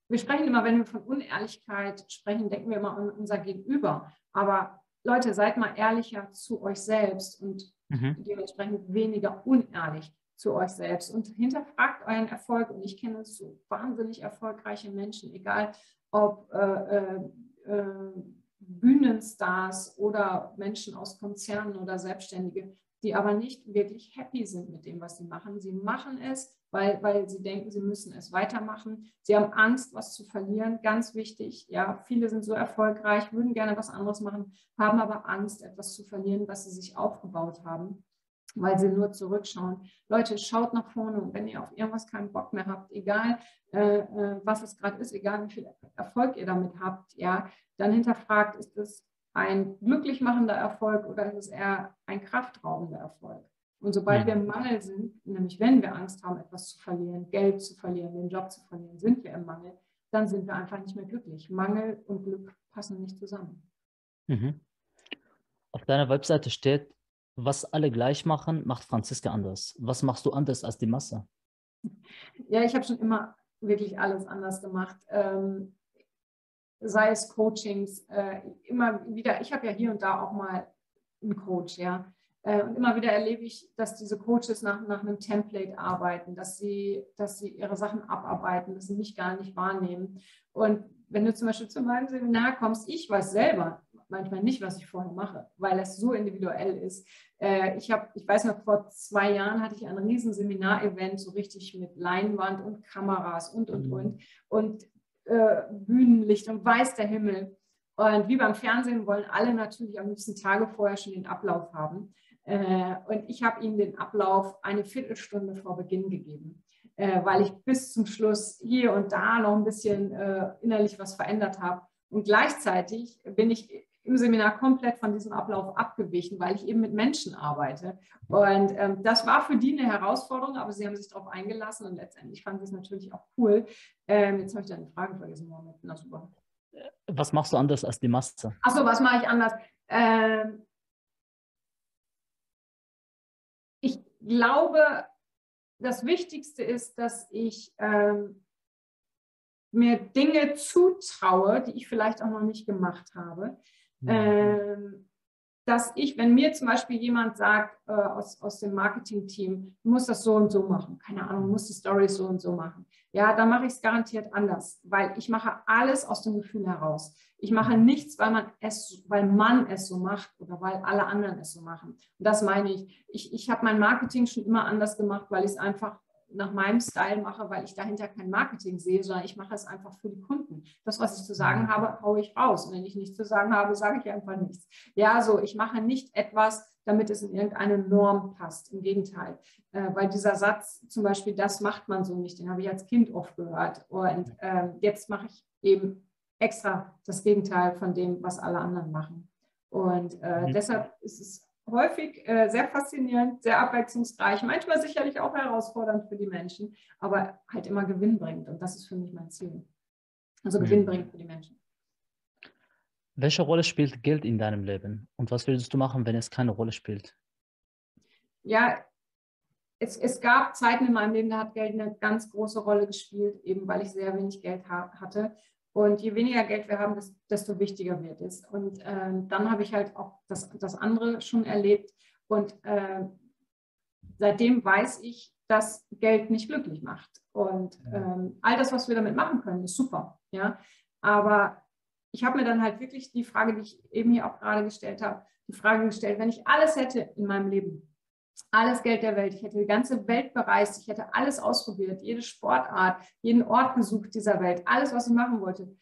wir sprechen immer, wenn wir von Unehrlichkeit sprechen, denken wir immer an unser Gegenüber. Aber Leute, seid mal ehrlicher zu euch selbst und mhm. dementsprechend weniger unehrlich zu euch selbst und hinterfragt euren Erfolg. Und ich kenne so wahnsinnig erfolgreiche Menschen, egal ob äh, äh, äh, Bühnenstars oder Menschen aus Konzernen oder Selbstständige, die aber nicht wirklich happy sind mit dem, was sie machen. Sie machen es, weil, weil sie denken, sie müssen es weitermachen. Sie haben Angst, was zu verlieren. Ganz wichtig. Ja, viele sind so erfolgreich, würden gerne was anderes machen, haben aber Angst, etwas zu verlieren, was sie sich aufgebaut haben weil sie nur zurückschauen. Leute, schaut nach vorne und wenn ihr auf irgendwas keinen Bock mehr habt, egal äh, äh was es gerade ist, egal wie viel Erfolg ihr damit habt, ja, dann hinterfragt, ist es ein glücklich machender Erfolg oder ist es eher ein kraftraubender Erfolg? Und sobald wir im Mangel sind, nämlich wenn wir Angst haben, etwas zu verlieren, Geld zu verlieren, den Job zu verlieren, sind wir im Mangel, dann sind wir einfach nicht mehr glücklich. Mangel und Glück passen nicht zusammen. Mhm. Auf deiner Webseite steht, was alle gleich machen, macht Franziska anders. Was machst du anders als die Masse? Ja, ich habe schon immer wirklich alles anders gemacht. Ähm, sei es Coachings, äh, immer wieder, ich habe ja hier und da auch mal einen Coach, ja. Äh, und immer wieder erlebe ich, dass diese Coaches nach, nach einem Template arbeiten, dass sie, dass sie ihre Sachen abarbeiten, dass sie mich gar nicht wahrnehmen. Und wenn du zum Beispiel zu meinem Seminar kommst, ich weiß selber, manchmal nicht, was ich vorher mache, weil es so individuell ist. Äh, ich habe, ich weiß noch, vor zwei Jahren hatte ich ein riesen Seminarevent, so richtig mit Leinwand und Kameras und, und, mhm. und. Und äh, Bühnenlicht und weiß der Himmel. Und wie beim Fernsehen wollen alle natürlich am liebsten Tage vorher schon den Ablauf haben. Äh, und ich habe ihnen den Ablauf eine Viertelstunde vor Beginn gegeben, äh, weil ich bis zum Schluss hier und da noch ein bisschen äh, innerlich was verändert habe. Und gleichzeitig bin ich im Seminar komplett von diesem Ablauf abgewichen, weil ich eben mit Menschen arbeite. Und ähm, das war für die eine Herausforderung, aber sie haben sich darauf eingelassen und letztendlich fanden sie es natürlich auch cool. Ähm, jetzt habe ich deine Frage vergessen, Mohammed. Na super. Was machst du anders als die Masse? Achso, was mache ich anders? Ähm, ich glaube, das Wichtigste ist, dass ich ähm, mir Dinge zutraue, die ich vielleicht auch noch nicht gemacht habe. Mhm. Dass ich, wenn mir zum Beispiel jemand sagt äh, aus, aus dem Marketing-Team, du musst das so und so machen, keine Ahnung, du musst die Story so und so machen, ja, dann mache ich es garantiert anders, weil ich mache alles aus dem Gefühl heraus. Ich mache nichts, weil man es, weil man es so macht oder weil alle anderen es so machen. Und das meine ich. Ich, ich habe mein Marketing schon immer anders gemacht, weil ich es einfach nach meinem Style mache, weil ich dahinter kein Marketing sehe, sondern ich mache es einfach für die Kunden. Das, was ich zu sagen mhm. habe, haue ich raus. Und wenn ich nichts zu sagen habe, sage ich einfach nichts. Ja, so, ich mache nicht etwas, damit es in irgendeine Norm passt. Im Gegenteil. Äh, weil dieser Satz zum Beispiel, das macht man so nicht, den habe ich als Kind oft gehört. Und äh, jetzt mache ich eben extra das Gegenteil von dem, was alle anderen machen. Und äh, mhm. deshalb ist es häufig äh, sehr faszinierend, sehr abwechslungsreich, manchmal sicherlich auch herausfordernd für die Menschen, aber halt immer gewinnbringend. Und das ist für mich mein Ziel. Also mhm. gewinnbringend für die Menschen. Welche Rolle spielt Geld in deinem Leben? Und was würdest du machen, wenn es keine Rolle spielt? Ja, es, es gab Zeiten in meinem Leben, da hat Geld eine ganz große Rolle gespielt, eben weil ich sehr wenig Geld ha hatte. Und je weniger Geld wir haben, desto wichtiger wird es. Und äh, dann habe ich halt auch das, das andere schon erlebt. Und äh, seitdem weiß ich, dass Geld nicht glücklich macht. Und ähm, all das, was wir damit machen können, ist super. Ja? Aber ich habe mir dann halt wirklich die Frage, die ich eben hier auch gerade gestellt habe, die Frage gestellt, wenn ich alles hätte in meinem Leben, alles Geld der Welt. Ich hätte die ganze Welt bereist. Ich hätte alles ausprobiert, jede Sportart, jeden Ort besucht dieser Welt, alles, was ich machen wollte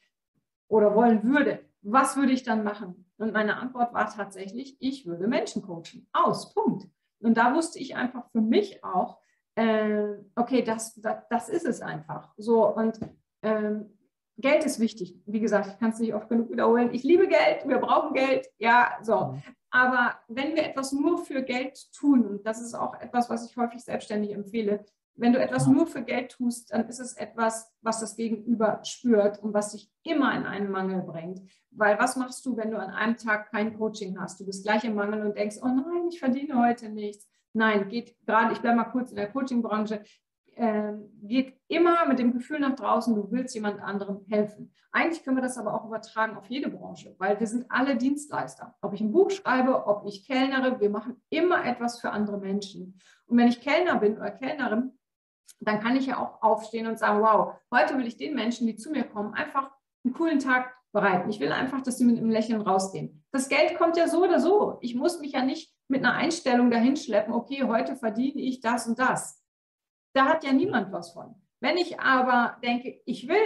oder wollen würde. Was würde ich dann machen? Und meine Antwort war tatsächlich, ich würde Menschen coachen. Aus, Punkt. Und da wusste ich einfach für mich auch, äh, okay, das, das, das, ist es einfach. So, und ähm, Geld ist wichtig. Wie gesagt, ich kann es nicht oft genug wiederholen. Ich liebe Geld, wir brauchen Geld. Ja, so. Mhm. Aber wenn wir etwas nur für Geld tun, und das ist auch etwas, was ich häufig selbstständig empfehle, wenn du etwas nur für Geld tust, dann ist es etwas, was das Gegenüber spürt und was dich immer in einen Mangel bringt. Weil was machst du, wenn du an einem Tag kein Coaching hast? Du bist gleich im Mangel und denkst, oh nein, ich verdiene heute nichts. Nein, geht gerade, ich bleibe mal kurz in der Coaching-Branche, äh, geht immer mit dem Gefühl nach draußen, du willst jemand anderem helfen. Eigentlich können wir das aber auch übertragen auf jede Branche, weil wir sind alle Dienstleister. Ob ich ein Buch schreibe, ob ich kellnere, wir machen immer etwas für andere Menschen. Und wenn ich Kellner bin oder Kellnerin, dann kann ich ja auch aufstehen und sagen, wow, heute will ich den Menschen, die zu mir kommen, einfach einen coolen Tag bereiten. Ich will einfach, dass sie mit einem Lächeln rausgehen. Das Geld kommt ja so oder so. Ich muss mich ja nicht mit einer Einstellung dahin schleppen, okay, heute verdiene ich das und das. Da hat ja niemand was von. Wenn ich aber denke, ich will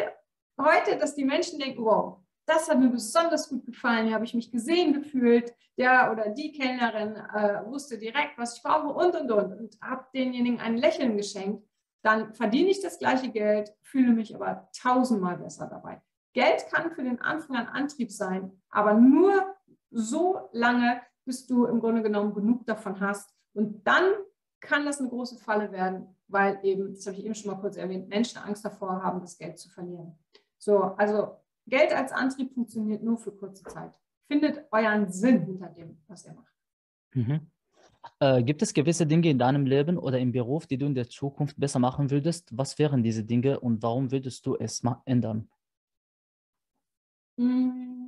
heute, dass die Menschen denken, wow, das hat mir besonders gut gefallen, hier habe ich mich gesehen gefühlt, der oder die Kellnerin äh, wusste direkt, was ich brauche und und und und habe denjenigen ein Lächeln geschenkt, dann verdiene ich das gleiche Geld, fühle mich aber tausendmal besser dabei. Geld kann für den Anfang ein Antrieb sein, aber nur so lange, bis du im Grunde genommen genug davon hast. Und dann kann das eine große Falle werden, weil eben, das habe ich eben schon mal kurz erwähnt, Menschen Angst davor haben, das Geld zu verlieren. So, also Geld als Antrieb funktioniert nur für kurze Zeit. Findet euren Sinn hinter dem, was ihr macht. Mhm. Äh, gibt es gewisse Dinge in deinem Leben oder im Beruf, die du in der Zukunft besser machen würdest? Was wären diese Dinge und warum würdest du es ändern? Hm,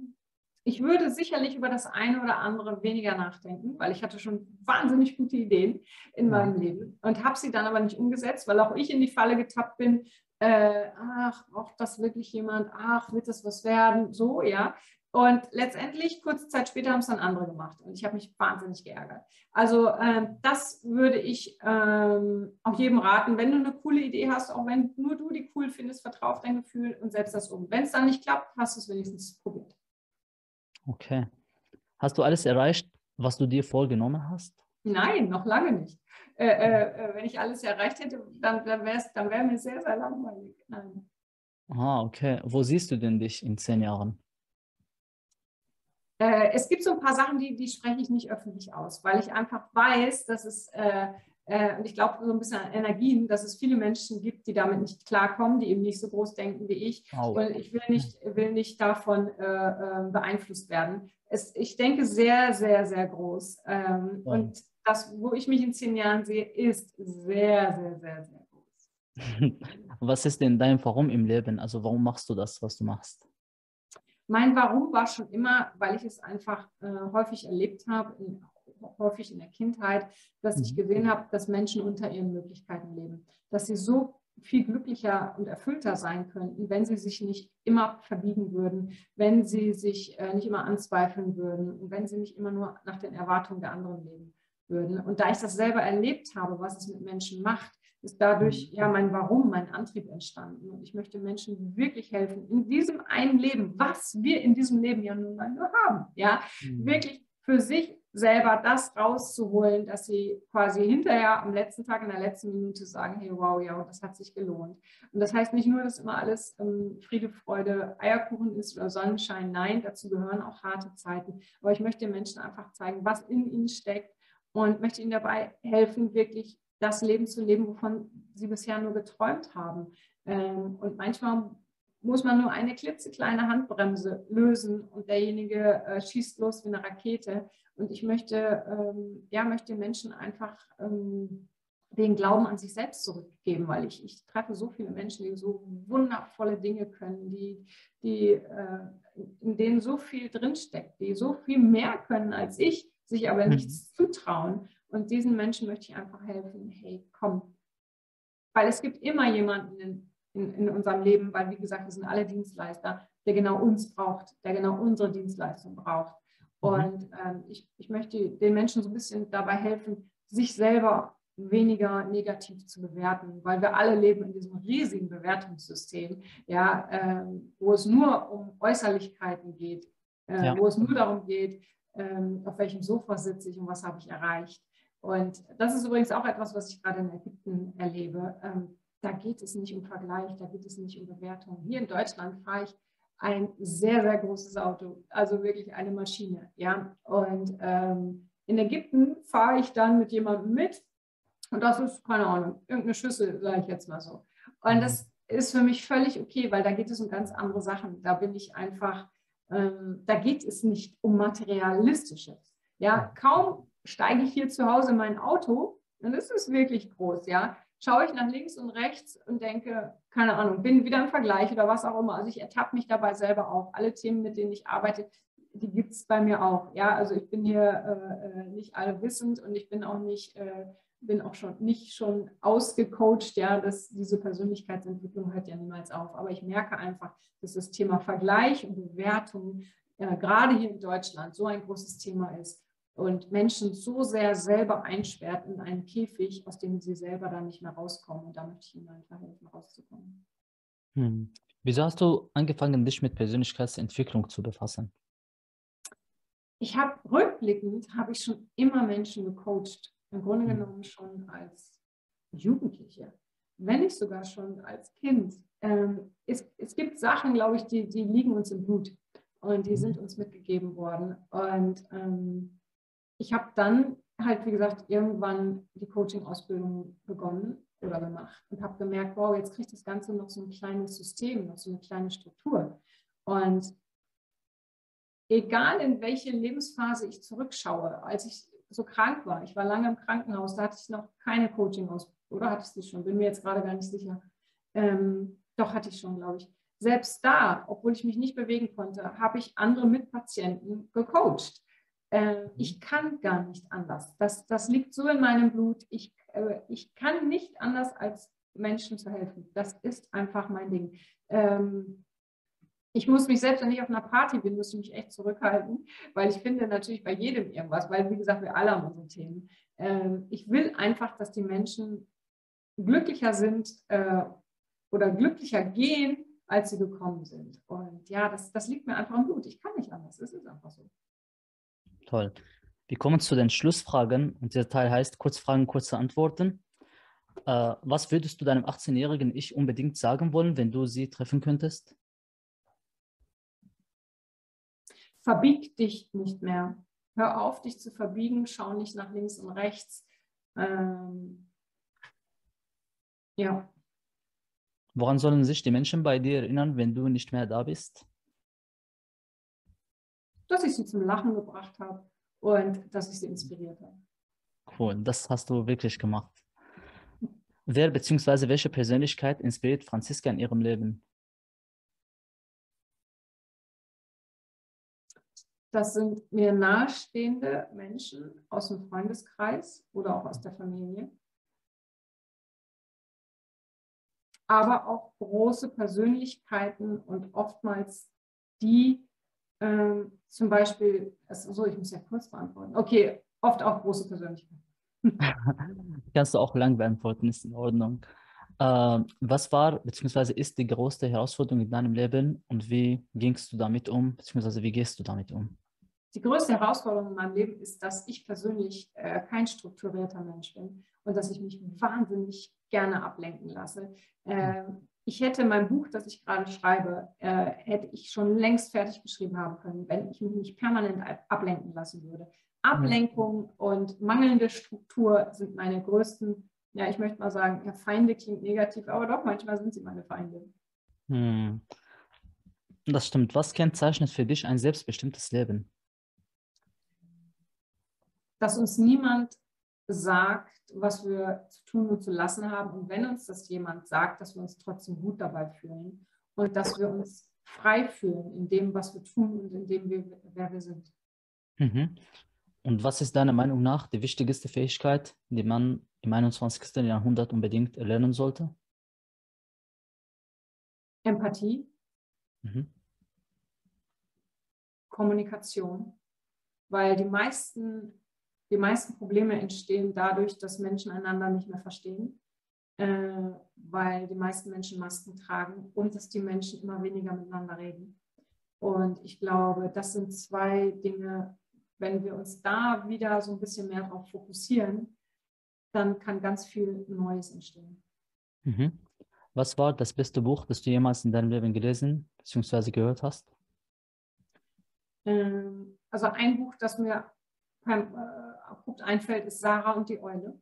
ich würde sicherlich über das eine oder andere weniger nachdenken, weil ich hatte schon wahnsinnig gute Ideen in meinem Leben und habe sie dann aber nicht umgesetzt, weil auch ich in die Falle getappt bin, äh, ach, braucht das wirklich jemand? Ach, wird das was werden? So, ja. Und letztendlich, kurze Zeit später, haben es dann andere gemacht. Und ich habe mich wahnsinnig geärgert. Also ähm, das würde ich ähm, auch jedem raten. Wenn du eine coole Idee hast, auch wenn nur du die cool findest, vertraue auf dein Gefühl und setz das um. Wenn es dann nicht klappt, hast du es wenigstens probiert. Okay. Hast du alles erreicht, was du dir vorgenommen hast? Nein, noch lange nicht. Äh, äh, äh wenn ich alles erreicht hätte, dann, dann wäre es dann wär mir sehr, sehr langweilig. Nein. Ah, okay. Wo siehst du denn dich in zehn Jahren? Äh, es gibt so ein paar Sachen, die, die spreche ich nicht öffentlich aus, weil ich einfach weiß, dass es, äh, und ich glaube so ein bisschen an Energien, dass es viele Menschen gibt, die damit nicht klarkommen, die eben nicht so groß denken wie ich. Oh. Und ich will nicht, will nicht davon äh, ähm, beeinflusst werden. Es, ich denke sehr, sehr, sehr groß. Ähm, oh. Und das, wo ich mich in zehn Jahren sehe, ist sehr, sehr, sehr, sehr groß. [LAUGHS] Was ist denn dein Warum im Leben? Also warum machst du das, was du machst? Mein Warum war schon immer, weil ich es einfach äh, häufig erlebt habe, in, häufig in der Kindheit, dass ich mhm. gesehen habe, dass Menschen unter ihren Möglichkeiten leben, dass sie so viel glücklicher und erfüllter sein könnten, wenn sie sich nicht immer verbiegen würden, wenn sie sich äh, nicht immer anzweifeln würden und wenn sie nicht immer nur nach den Erwartungen der anderen leben würden. Und da ich das selber erlebt habe, was es mit Menschen macht, ist dadurch mhm. ja mein Warum, mein Antrieb entstanden. Und ich möchte Menschen wirklich helfen, in diesem einen Leben, was wir in diesem Leben ja nun mal nur haben, ja, mhm. wirklich für sich selber das rauszuholen, dass sie quasi hinterher am letzten Tag in der letzten Minute sagen, hey, wow, ja, das hat sich gelohnt. Und das heißt nicht nur, dass immer alles ähm, Friede, Freude, Eierkuchen ist oder Sonnenschein. Nein, dazu gehören auch harte Zeiten. Aber ich möchte den Menschen einfach zeigen, was in ihnen steckt und möchte ihnen dabei helfen, wirklich das Leben zu leben, wovon sie bisher nur geträumt haben. Ähm, und manchmal muss man nur eine klitzekleine Handbremse lösen und derjenige äh, schießt los wie eine Rakete. Und ich möchte, ähm, ja, möchte Menschen einfach ähm, den Glauben an sich selbst zurückgeben, weil ich, ich treffe so viele Menschen, die so wundervolle Dinge können, die, die, äh, in denen so viel drinsteckt, die so viel mehr können als ich, sich aber mhm. nichts zutrauen. Und diesen Menschen möchte ich einfach helfen, hey, komm. Weil es gibt immer jemanden in, in, unserem Leben, weil wie gesagt, wir sind alle Dienstleister, der genau uns braucht, der genau unsere Dienstleistung braucht. Mhm. Und ähm, ich, ich möchte den Menschen so ein bisschen dabei helfen, sich selber weniger negativ zu bewerten, weil wir alle leben in diesem riesigen Bewertungssystem, ja, ähm, wo es nur um Äußerlichkeiten geht, äh, ja. wo es nur darum geht, ähm, auf welchem Sofa sitze ich und was habe ich erreicht. Und das ist übrigens auch etwas, was ich gerade in Ägypten erlebe. Ähm, da geht es nicht um Vergleich, da geht es nicht um Bewertung. Hier in Deutschland fahre ich ein sehr, sehr großes Auto, also wirklich eine Maschine. Ja? Und ähm, in Ägypten fahre ich dann mit jemandem mit und das ist, keine Ahnung, irgendeine Schüssel, sage ich jetzt mal so. Und das ist für mich völlig okay, weil da geht es um ganz andere Sachen. Da bin ich einfach, ähm, da geht es nicht um Materialistisches. Ja, kaum steige ich hier zu Hause in mein Auto, dann ist es wirklich groß, ja. Schaue ich nach links und rechts und denke, keine Ahnung, bin wieder im Vergleich oder was auch immer. Also ich ertappe mich dabei selber auch. Alle Themen, mit denen ich arbeite, die gibt es bei mir auch. Ja, also ich bin hier äh, äh, nicht allwissend und ich bin auch nicht, äh, bin auch schon nicht schon ausgecoacht, ja, dass diese Persönlichkeitsentwicklung hört ja niemals auf. Aber ich merke einfach, dass das Thema Vergleich und Bewertung äh, gerade hier in Deutschland so ein großes Thema ist und Menschen so sehr selber einsperrt in einen Käfig, aus dem sie selber dann nicht mehr rauskommen. Und da möchte ich ihnen einfach helfen, rauszukommen. Hm. Wieso hast du angefangen, dich mit Persönlichkeitsentwicklung zu befassen? Ich habe rückblickend habe ich schon immer Menschen gecoacht. Im Grunde hm. genommen schon als Jugendliche, wenn nicht sogar schon als Kind. Ähm, es, es gibt Sachen, glaube ich, die, die liegen uns im Blut und die hm. sind uns mitgegeben worden. Und ähm, ich habe dann halt, wie gesagt, irgendwann die Coaching-Ausbildung begonnen oder gemacht und habe gemerkt, wow, jetzt kriegt das Ganze noch so ein kleines System, noch so eine kleine Struktur. Und egal in welche Lebensphase ich zurückschaue, als ich so krank war, ich war lange im Krankenhaus, da hatte ich noch keine Coaching-Ausbildung, oder hatte ich sie schon? Bin mir jetzt gerade gar nicht sicher. Ähm, doch hatte ich schon, glaube ich. Selbst da, obwohl ich mich nicht bewegen konnte, habe ich andere Mitpatienten gecoacht. Äh, ich kann gar nicht anders. Das, das liegt so in meinem Blut. Ich, äh, ich kann nicht anders, als Menschen zu helfen. Das ist einfach mein Ding. Ähm, ich muss mich selbst, wenn ich auf einer Party bin, muss ich mich echt zurückhalten, weil ich finde natürlich bei jedem irgendwas, weil wie gesagt, wir alle haben unsere Themen. Ähm, ich will einfach, dass die Menschen glücklicher sind äh, oder glücklicher gehen, als sie gekommen sind. Und ja, das, das liegt mir einfach im Blut. Ich kann nicht anders. Es ist einfach so. Toll. Wir kommen zu den Schlussfragen und dieser Teil heißt Kurzfragen, kurze Antworten. Äh, was würdest du deinem 18-jährigen Ich unbedingt sagen wollen, wenn du sie treffen könntest? verbieg dich nicht mehr. Hör auf, dich zu verbiegen, schau nicht nach links und rechts. Ähm, ja. Woran sollen sich die Menschen bei dir erinnern, wenn du nicht mehr da bist? Dass ich sie zum Lachen gebracht habe und dass ich sie inspiriert habe. Cool, das hast du wirklich gemacht. Wer bzw. welche Persönlichkeit inspiriert Franziska in ihrem Leben? Das sind mir nahestehende Menschen aus dem Freundeskreis oder auch aus der Familie. Aber auch große Persönlichkeiten und oftmals die, ähm, zum Beispiel, so, ich muss ja kurz beantworten. Okay, oft auch große Persönlichkeiten. [LAUGHS] Kannst du auch lang beantworten, ist in Ordnung. Äh, was war bzw. ist die größte Herausforderung in deinem Leben und wie gingst du damit um, bzw. wie gehst du damit um? Die größte Herausforderung in meinem Leben ist, dass ich persönlich äh, kein strukturierter Mensch bin und dass ich mich wahnsinnig gerne ablenken lasse. Äh, ich hätte mein Buch, das ich gerade schreibe, äh, hätte ich schon längst fertig geschrieben haben können, wenn ich mich nicht permanent ablenken lassen würde. Ablenkung und mangelnde Struktur sind meine größten, ja, ich möchte mal sagen, ja, Feinde klingt negativ, aber doch, manchmal sind sie meine Feinde. Hm. Das stimmt. Was kennzeichnet für dich ein selbstbestimmtes Leben? Dass uns niemand sagt, was wir zu tun und zu lassen haben. Und wenn uns das jemand sagt, dass wir uns trotzdem gut dabei fühlen und dass wir uns frei fühlen in dem, was wir tun und in dem, wer wir sind. Mhm. Und was ist deiner Meinung nach die wichtigste Fähigkeit, die man im 21. Jahrhundert unbedingt erlernen sollte? Empathie, mhm. Kommunikation, weil die meisten, die meisten Probleme entstehen dadurch, dass Menschen einander nicht mehr verstehen, äh, weil die meisten Menschen Masken tragen und dass die Menschen immer weniger miteinander reden. Und ich glaube, das sind zwei Dinge, wenn wir uns da wieder so ein bisschen mehr darauf fokussieren, dann kann ganz viel Neues entstehen. Mhm. Was war das beste Buch, das du jemals in deinem Leben gelesen bzw. gehört hast? Ähm, also ein Buch, das mir beim, abrupt einfällt, ist Sarah und die Eule.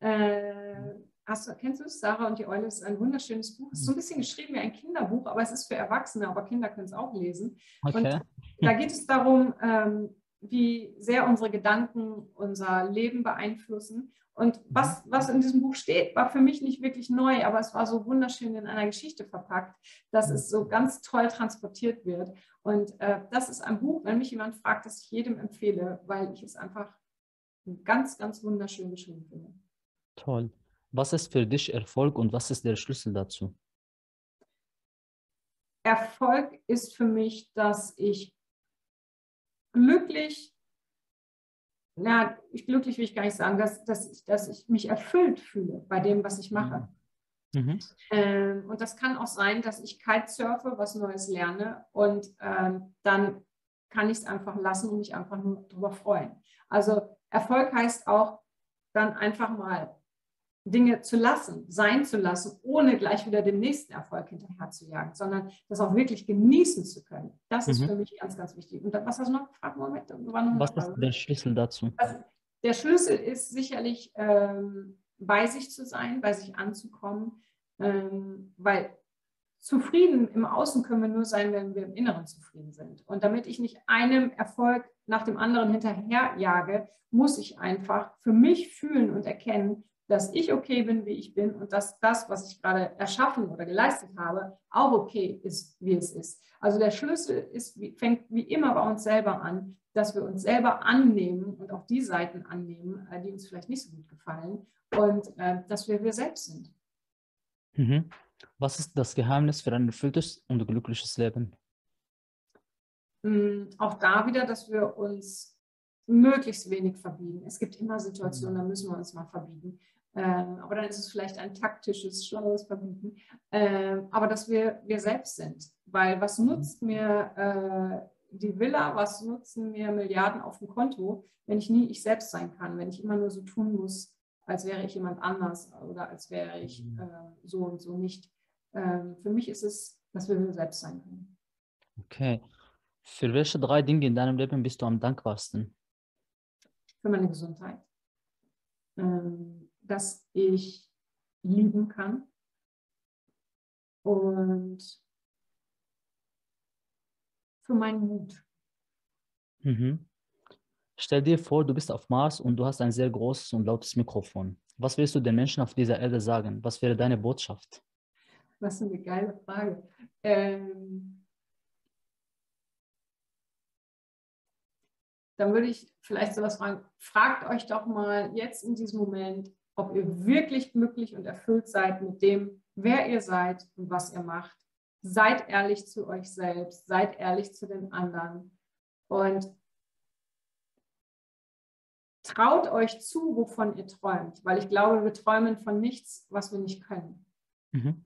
Äh, hast du, kennst du es? Sarah und die Eule ist ein wunderschönes Buch. Es ist so ein bisschen geschrieben wie ein Kinderbuch, aber es ist für Erwachsene, aber Kinder können es auch lesen. Okay. Und da geht es darum, ähm, wie sehr unsere Gedanken unser Leben beeinflussen. Und was, was in diesem Buch steht, war für mich nicht wirklich neu, aber es war so wunderschön in einer Geschichte verpackt, dass es so ganz toll transportiert wird. Und äh, das ist ein Buch, wenn mich jemand fragt, das ich jedem empfehle, weil ich es einfach ganz, ganz wunderschön geschrieben finde. Toll. Was ist für dich Erfolg und was ist der Schlüssel dazu? Erfolg ist für mich, dass ich glücklich, na, ich, glücklich will ich gar nicht sagen, dass, dass, ich, dass ich mich erfüllt fühle bei dem, was ich mache. Mhm. Ähm, und das kann auch sein, dass ich Kitesurfe, was Neues lerne und ähm, dann kann ich es einfach lassen und mich einfach nur darüber freuen. Also Erfolg heißt auch dann einfach mal Dinge zu lassen, sein zu lassen, ohne gleich wieder dem nächsten Erfolg hinterher zu jagen, sondern das auch wirklich genießen zu können. Das ist mhm. für mich ganz, ganz wichtig. Und was hast du noch gefragt? Moment, noch was ist der Schlüssel dazu? Also, der Schlüssel ist sicherlich, ähm, bei sich zu sein, bei sich anzukommen, ähm, weil zufrieden im Außen können wir nur sein, wenn wir im Inneren zufrieden sind. Und damit ich nicht einem Erfolg nach dem anderen hinterherjage, muss ich einfach für mich fühlen und erkennen, dass ich okay bin, wie ich bin und dass das, was ich gerade erschaffen oder geleistet habe, auch okay ist, wie es ist. Also der Schlüssel ist, fängt wie immer bei uns selber an, dass wir uns selber annehmen und auch die Seiten annehmen, äh, die uns vielleicht nicht so gut gefallen und äh, dass wir wir selbst sind. Mhm. Was ist das Geheimnis für ein erfülltes und glückliches Leben? Mm, auch da wieder, dass wir uns möglichst wenig verbiegen. Es gibt immer Situationen, da müssen wir uns mal verbiegen. Ähm, aber dann ist es vielleicht ein taktisches, schlaues Verbieten. Ähm, aber dass wir wir selbst sind. Weil was nutzt mir äh, die Villa, was nutzen mir Milliarden auf dem Konto, wenn ich nie ich selbst sein kann, wenn ich immer nur so tun muss, als wäre ich jemand anders oder als wäre ich mhm. äh, so und so nicht. Ähm, für mich ist es, dass wir wir selbst sein können. Okay. Für welche drei Dinge in deinem Leben bist du am dankbarsten? Für meine Gesundheit. Ähm, dass ich lieben kann. Und für meinen Mut. Mhm. Stell dir vor, du bist auf Mars und du hast ein sehr großes und lautes Mikrofon. Was willst du den Menschen auf dieser Erde sagen? Was wäre deine Botschaft? Was eine geile Frage. Ähm, dann würde ich vielleicht sowas fragen. Fragt euch doch mal jetzt in diesem Moment, ob ihr wirklich glücklich und erfüllt seid mit dem, wer ihr seid und was ihr macht. Seid ehrlich zu euch selbst, seid ehrlich zu den anderen und traut euch zu, wovon ihr träumt, weil ich glaube, wir träumen von nichts, was wir nicht können. Mhm.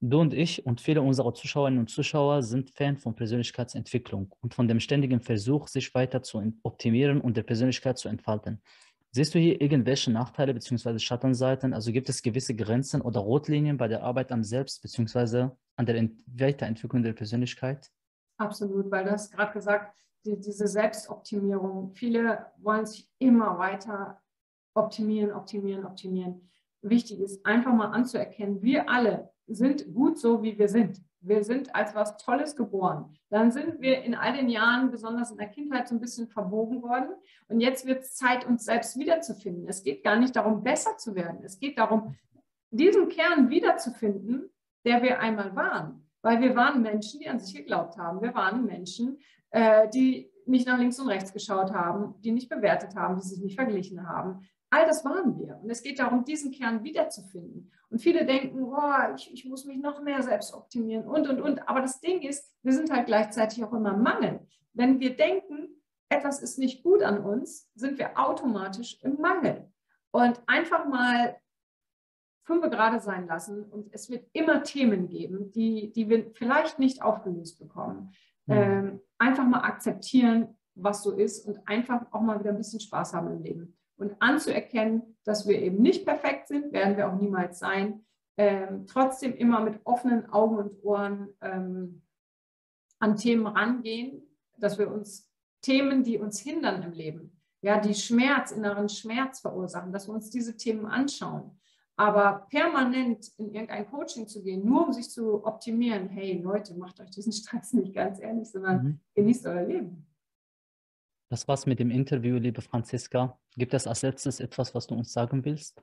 Du und ich und viele unserer Zuschauerinnen und Zuschauer sind Fan von Persönlichkeitsentwicklung und von dem ständigen Versuch, sich weiter zu optimieren und der Persönlichkeit zu entfalten. Siehst du hier irgendwelche Nachteile bzw. Schattenseiten? Also gibt es gewisse Grenzen oder Rotlinien bei der Arbeit am Selbst bzw. an der Weiterentwicklung der Persönlichkeit? Absolut, weil du hast gerade gesagt, die, diese Selbstoptimierung. Viele wollen sich immer weiter optimieren, optimieren, optimieren. Wichtig ist einfach mal anzuerkennen, wir alle sind gut so, wie wir sind. Wir sind als was Tolles geboren. Dann sind wir in all den Jahren, besonders in der Kindheit, so ein bisschen verbogen worden. Und jetzt wird es Zeit, uns selbst wiederzufinden. Es geht gar nicht darum, besser zu werden. Es geht darum, diesen Kern wiederzufinden, der wir einmal waren. Weil wir waren Menschen, die an sich geglaubt haben. Wir waren Menschen, äh, die nicht nach links und rechts geschaut haben, die nicht bewertet haben, die sich nicht verglichen haben. All das waren wir. Und es geht darum, diesen Kern wiederzufinden. Und viele denken, oh, ich, ich muss mich noch mehr selbst optimieren und, und, und. Aber das Ding ist, wir sind halt gleichzeitig auch immer Mangel. Wenn wir denken, etwas ist nicht gut an uns, sind wir automatisch im Mangel. Und einfach mal fünf gerade sein lassen. Und es wird immer Themen geben, die, die wir vielleicht nicht aufgelöst bekommen. Mhm. Ähm, einfach mal akzeptieren, was so ist und einfach auch mal wieder ein bisschen Spaß haben im Leben und anzuerkennen, dass wir eben nicht perfekt sind, werden wir auch niemals sein, ähm, trotzdem immer mit offenen Augen und Ohren ähm, an Themen rangehen, dass wir uns Themen, die uns hindern im Leben, ja, die Schmerz, inneren Schmerz verursachen, dass wir uns diese Themen anschauen. Aber permanent in irgendein Coaching zu gehen, nur um sich zu optimieren, hey Leute, macht euch diesen [LAUGHS] Stress nicht ganz ehrlich, sondern mhm. genießt euer Leben. Das war's mit dem Interview, liebe Franziska. Gibt es als letztes etwas, was du uns sagen willst?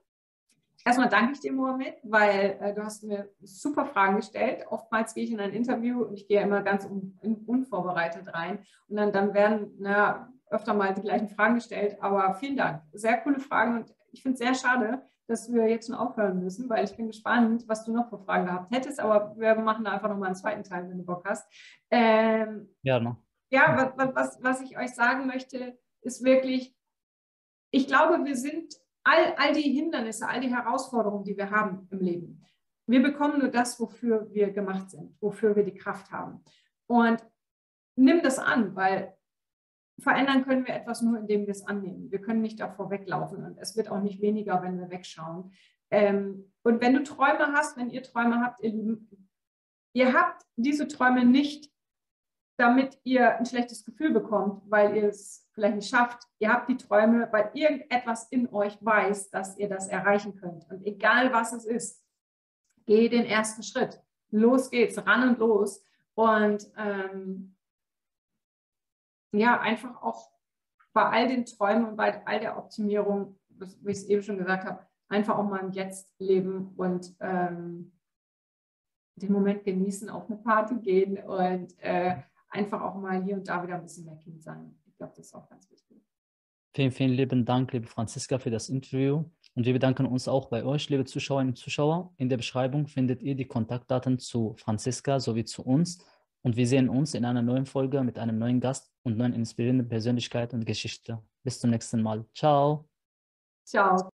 Erstmal danke ich dir, Mohamed, weil äh, du hast mir super Fragen gestellt. Oftmals gehe ich in ein Interview und ich gehe immer ganz un unvorbereitet rein. Und dann, dann werden na, öfter mal die gleichen Fragen gestellt. Aber vielen Dank. Sehr coole Fragen und ich finde es sehr schade, dass wir jetzt schon aufhören müssen, weil ich bin gespannt, was du noch für Fragen gehabt hättest. Aber wir machen da einfach nochmal einen zweiten Teil, wenn du Bock hast. Ähm, ja, noch ja, was, was, was ich euch sagen möchte, ist wirklich, ich glaube, wir sind all, all die Hindernisse, all die Herausforderungen, die wir haben im Leben. Wir bekommen nur das, wofür wir gemacht sind, wofür wir die Kraft haben. Und nimm das an, weil verändern können wir etwas nur, indem wir es annehmen. Wir können nicht davor weglaufen und es wird auch nicht weniger, wenn wir wegschauen. Ähm, und wenn du Träume hast, wenn ihr Träume habt, ihr Lieben, ihr habt diese Träume nicht, damit ihr ein schlechtes Gefühl bekommt, weil ihr es vielleicht nicht schafft. Ihr habt die Träume, weil irgendetwas in euch weiß, dass ihr das erreichen könnt. Und egal was es ist, geh den ersten Schritt. Los geht's, ran und los. Und ähm, ja, einfach auch bei all den Träumen und bei all der Optimierung, wie ich es eben schon gesagt habe, einfach auch mal im Jetzt leben und ähm, den Moment genießen, auf eine Party gehen und äh, einfach auch mal hier und da wieder ein bisschen mehr Kind sein. Ich glaube, das ist auch ganz wichtig. Vielen, vielen lieben Dank, liebe Franziska, für das Interview. Und wir bedanken uns auch bei euch, liebe Zuschauerinnen und Zuschauer. In der Beschreibung findet ihr die Kontaktdaten zu Franziska sowie zu uns. Und wir sehen uns in einer neuen Folge mit einem neuen Gast und neuen inspirierenden Persönlichkeit und Geschichte. Bis zum nächsten Mal. Ciao. Ciao.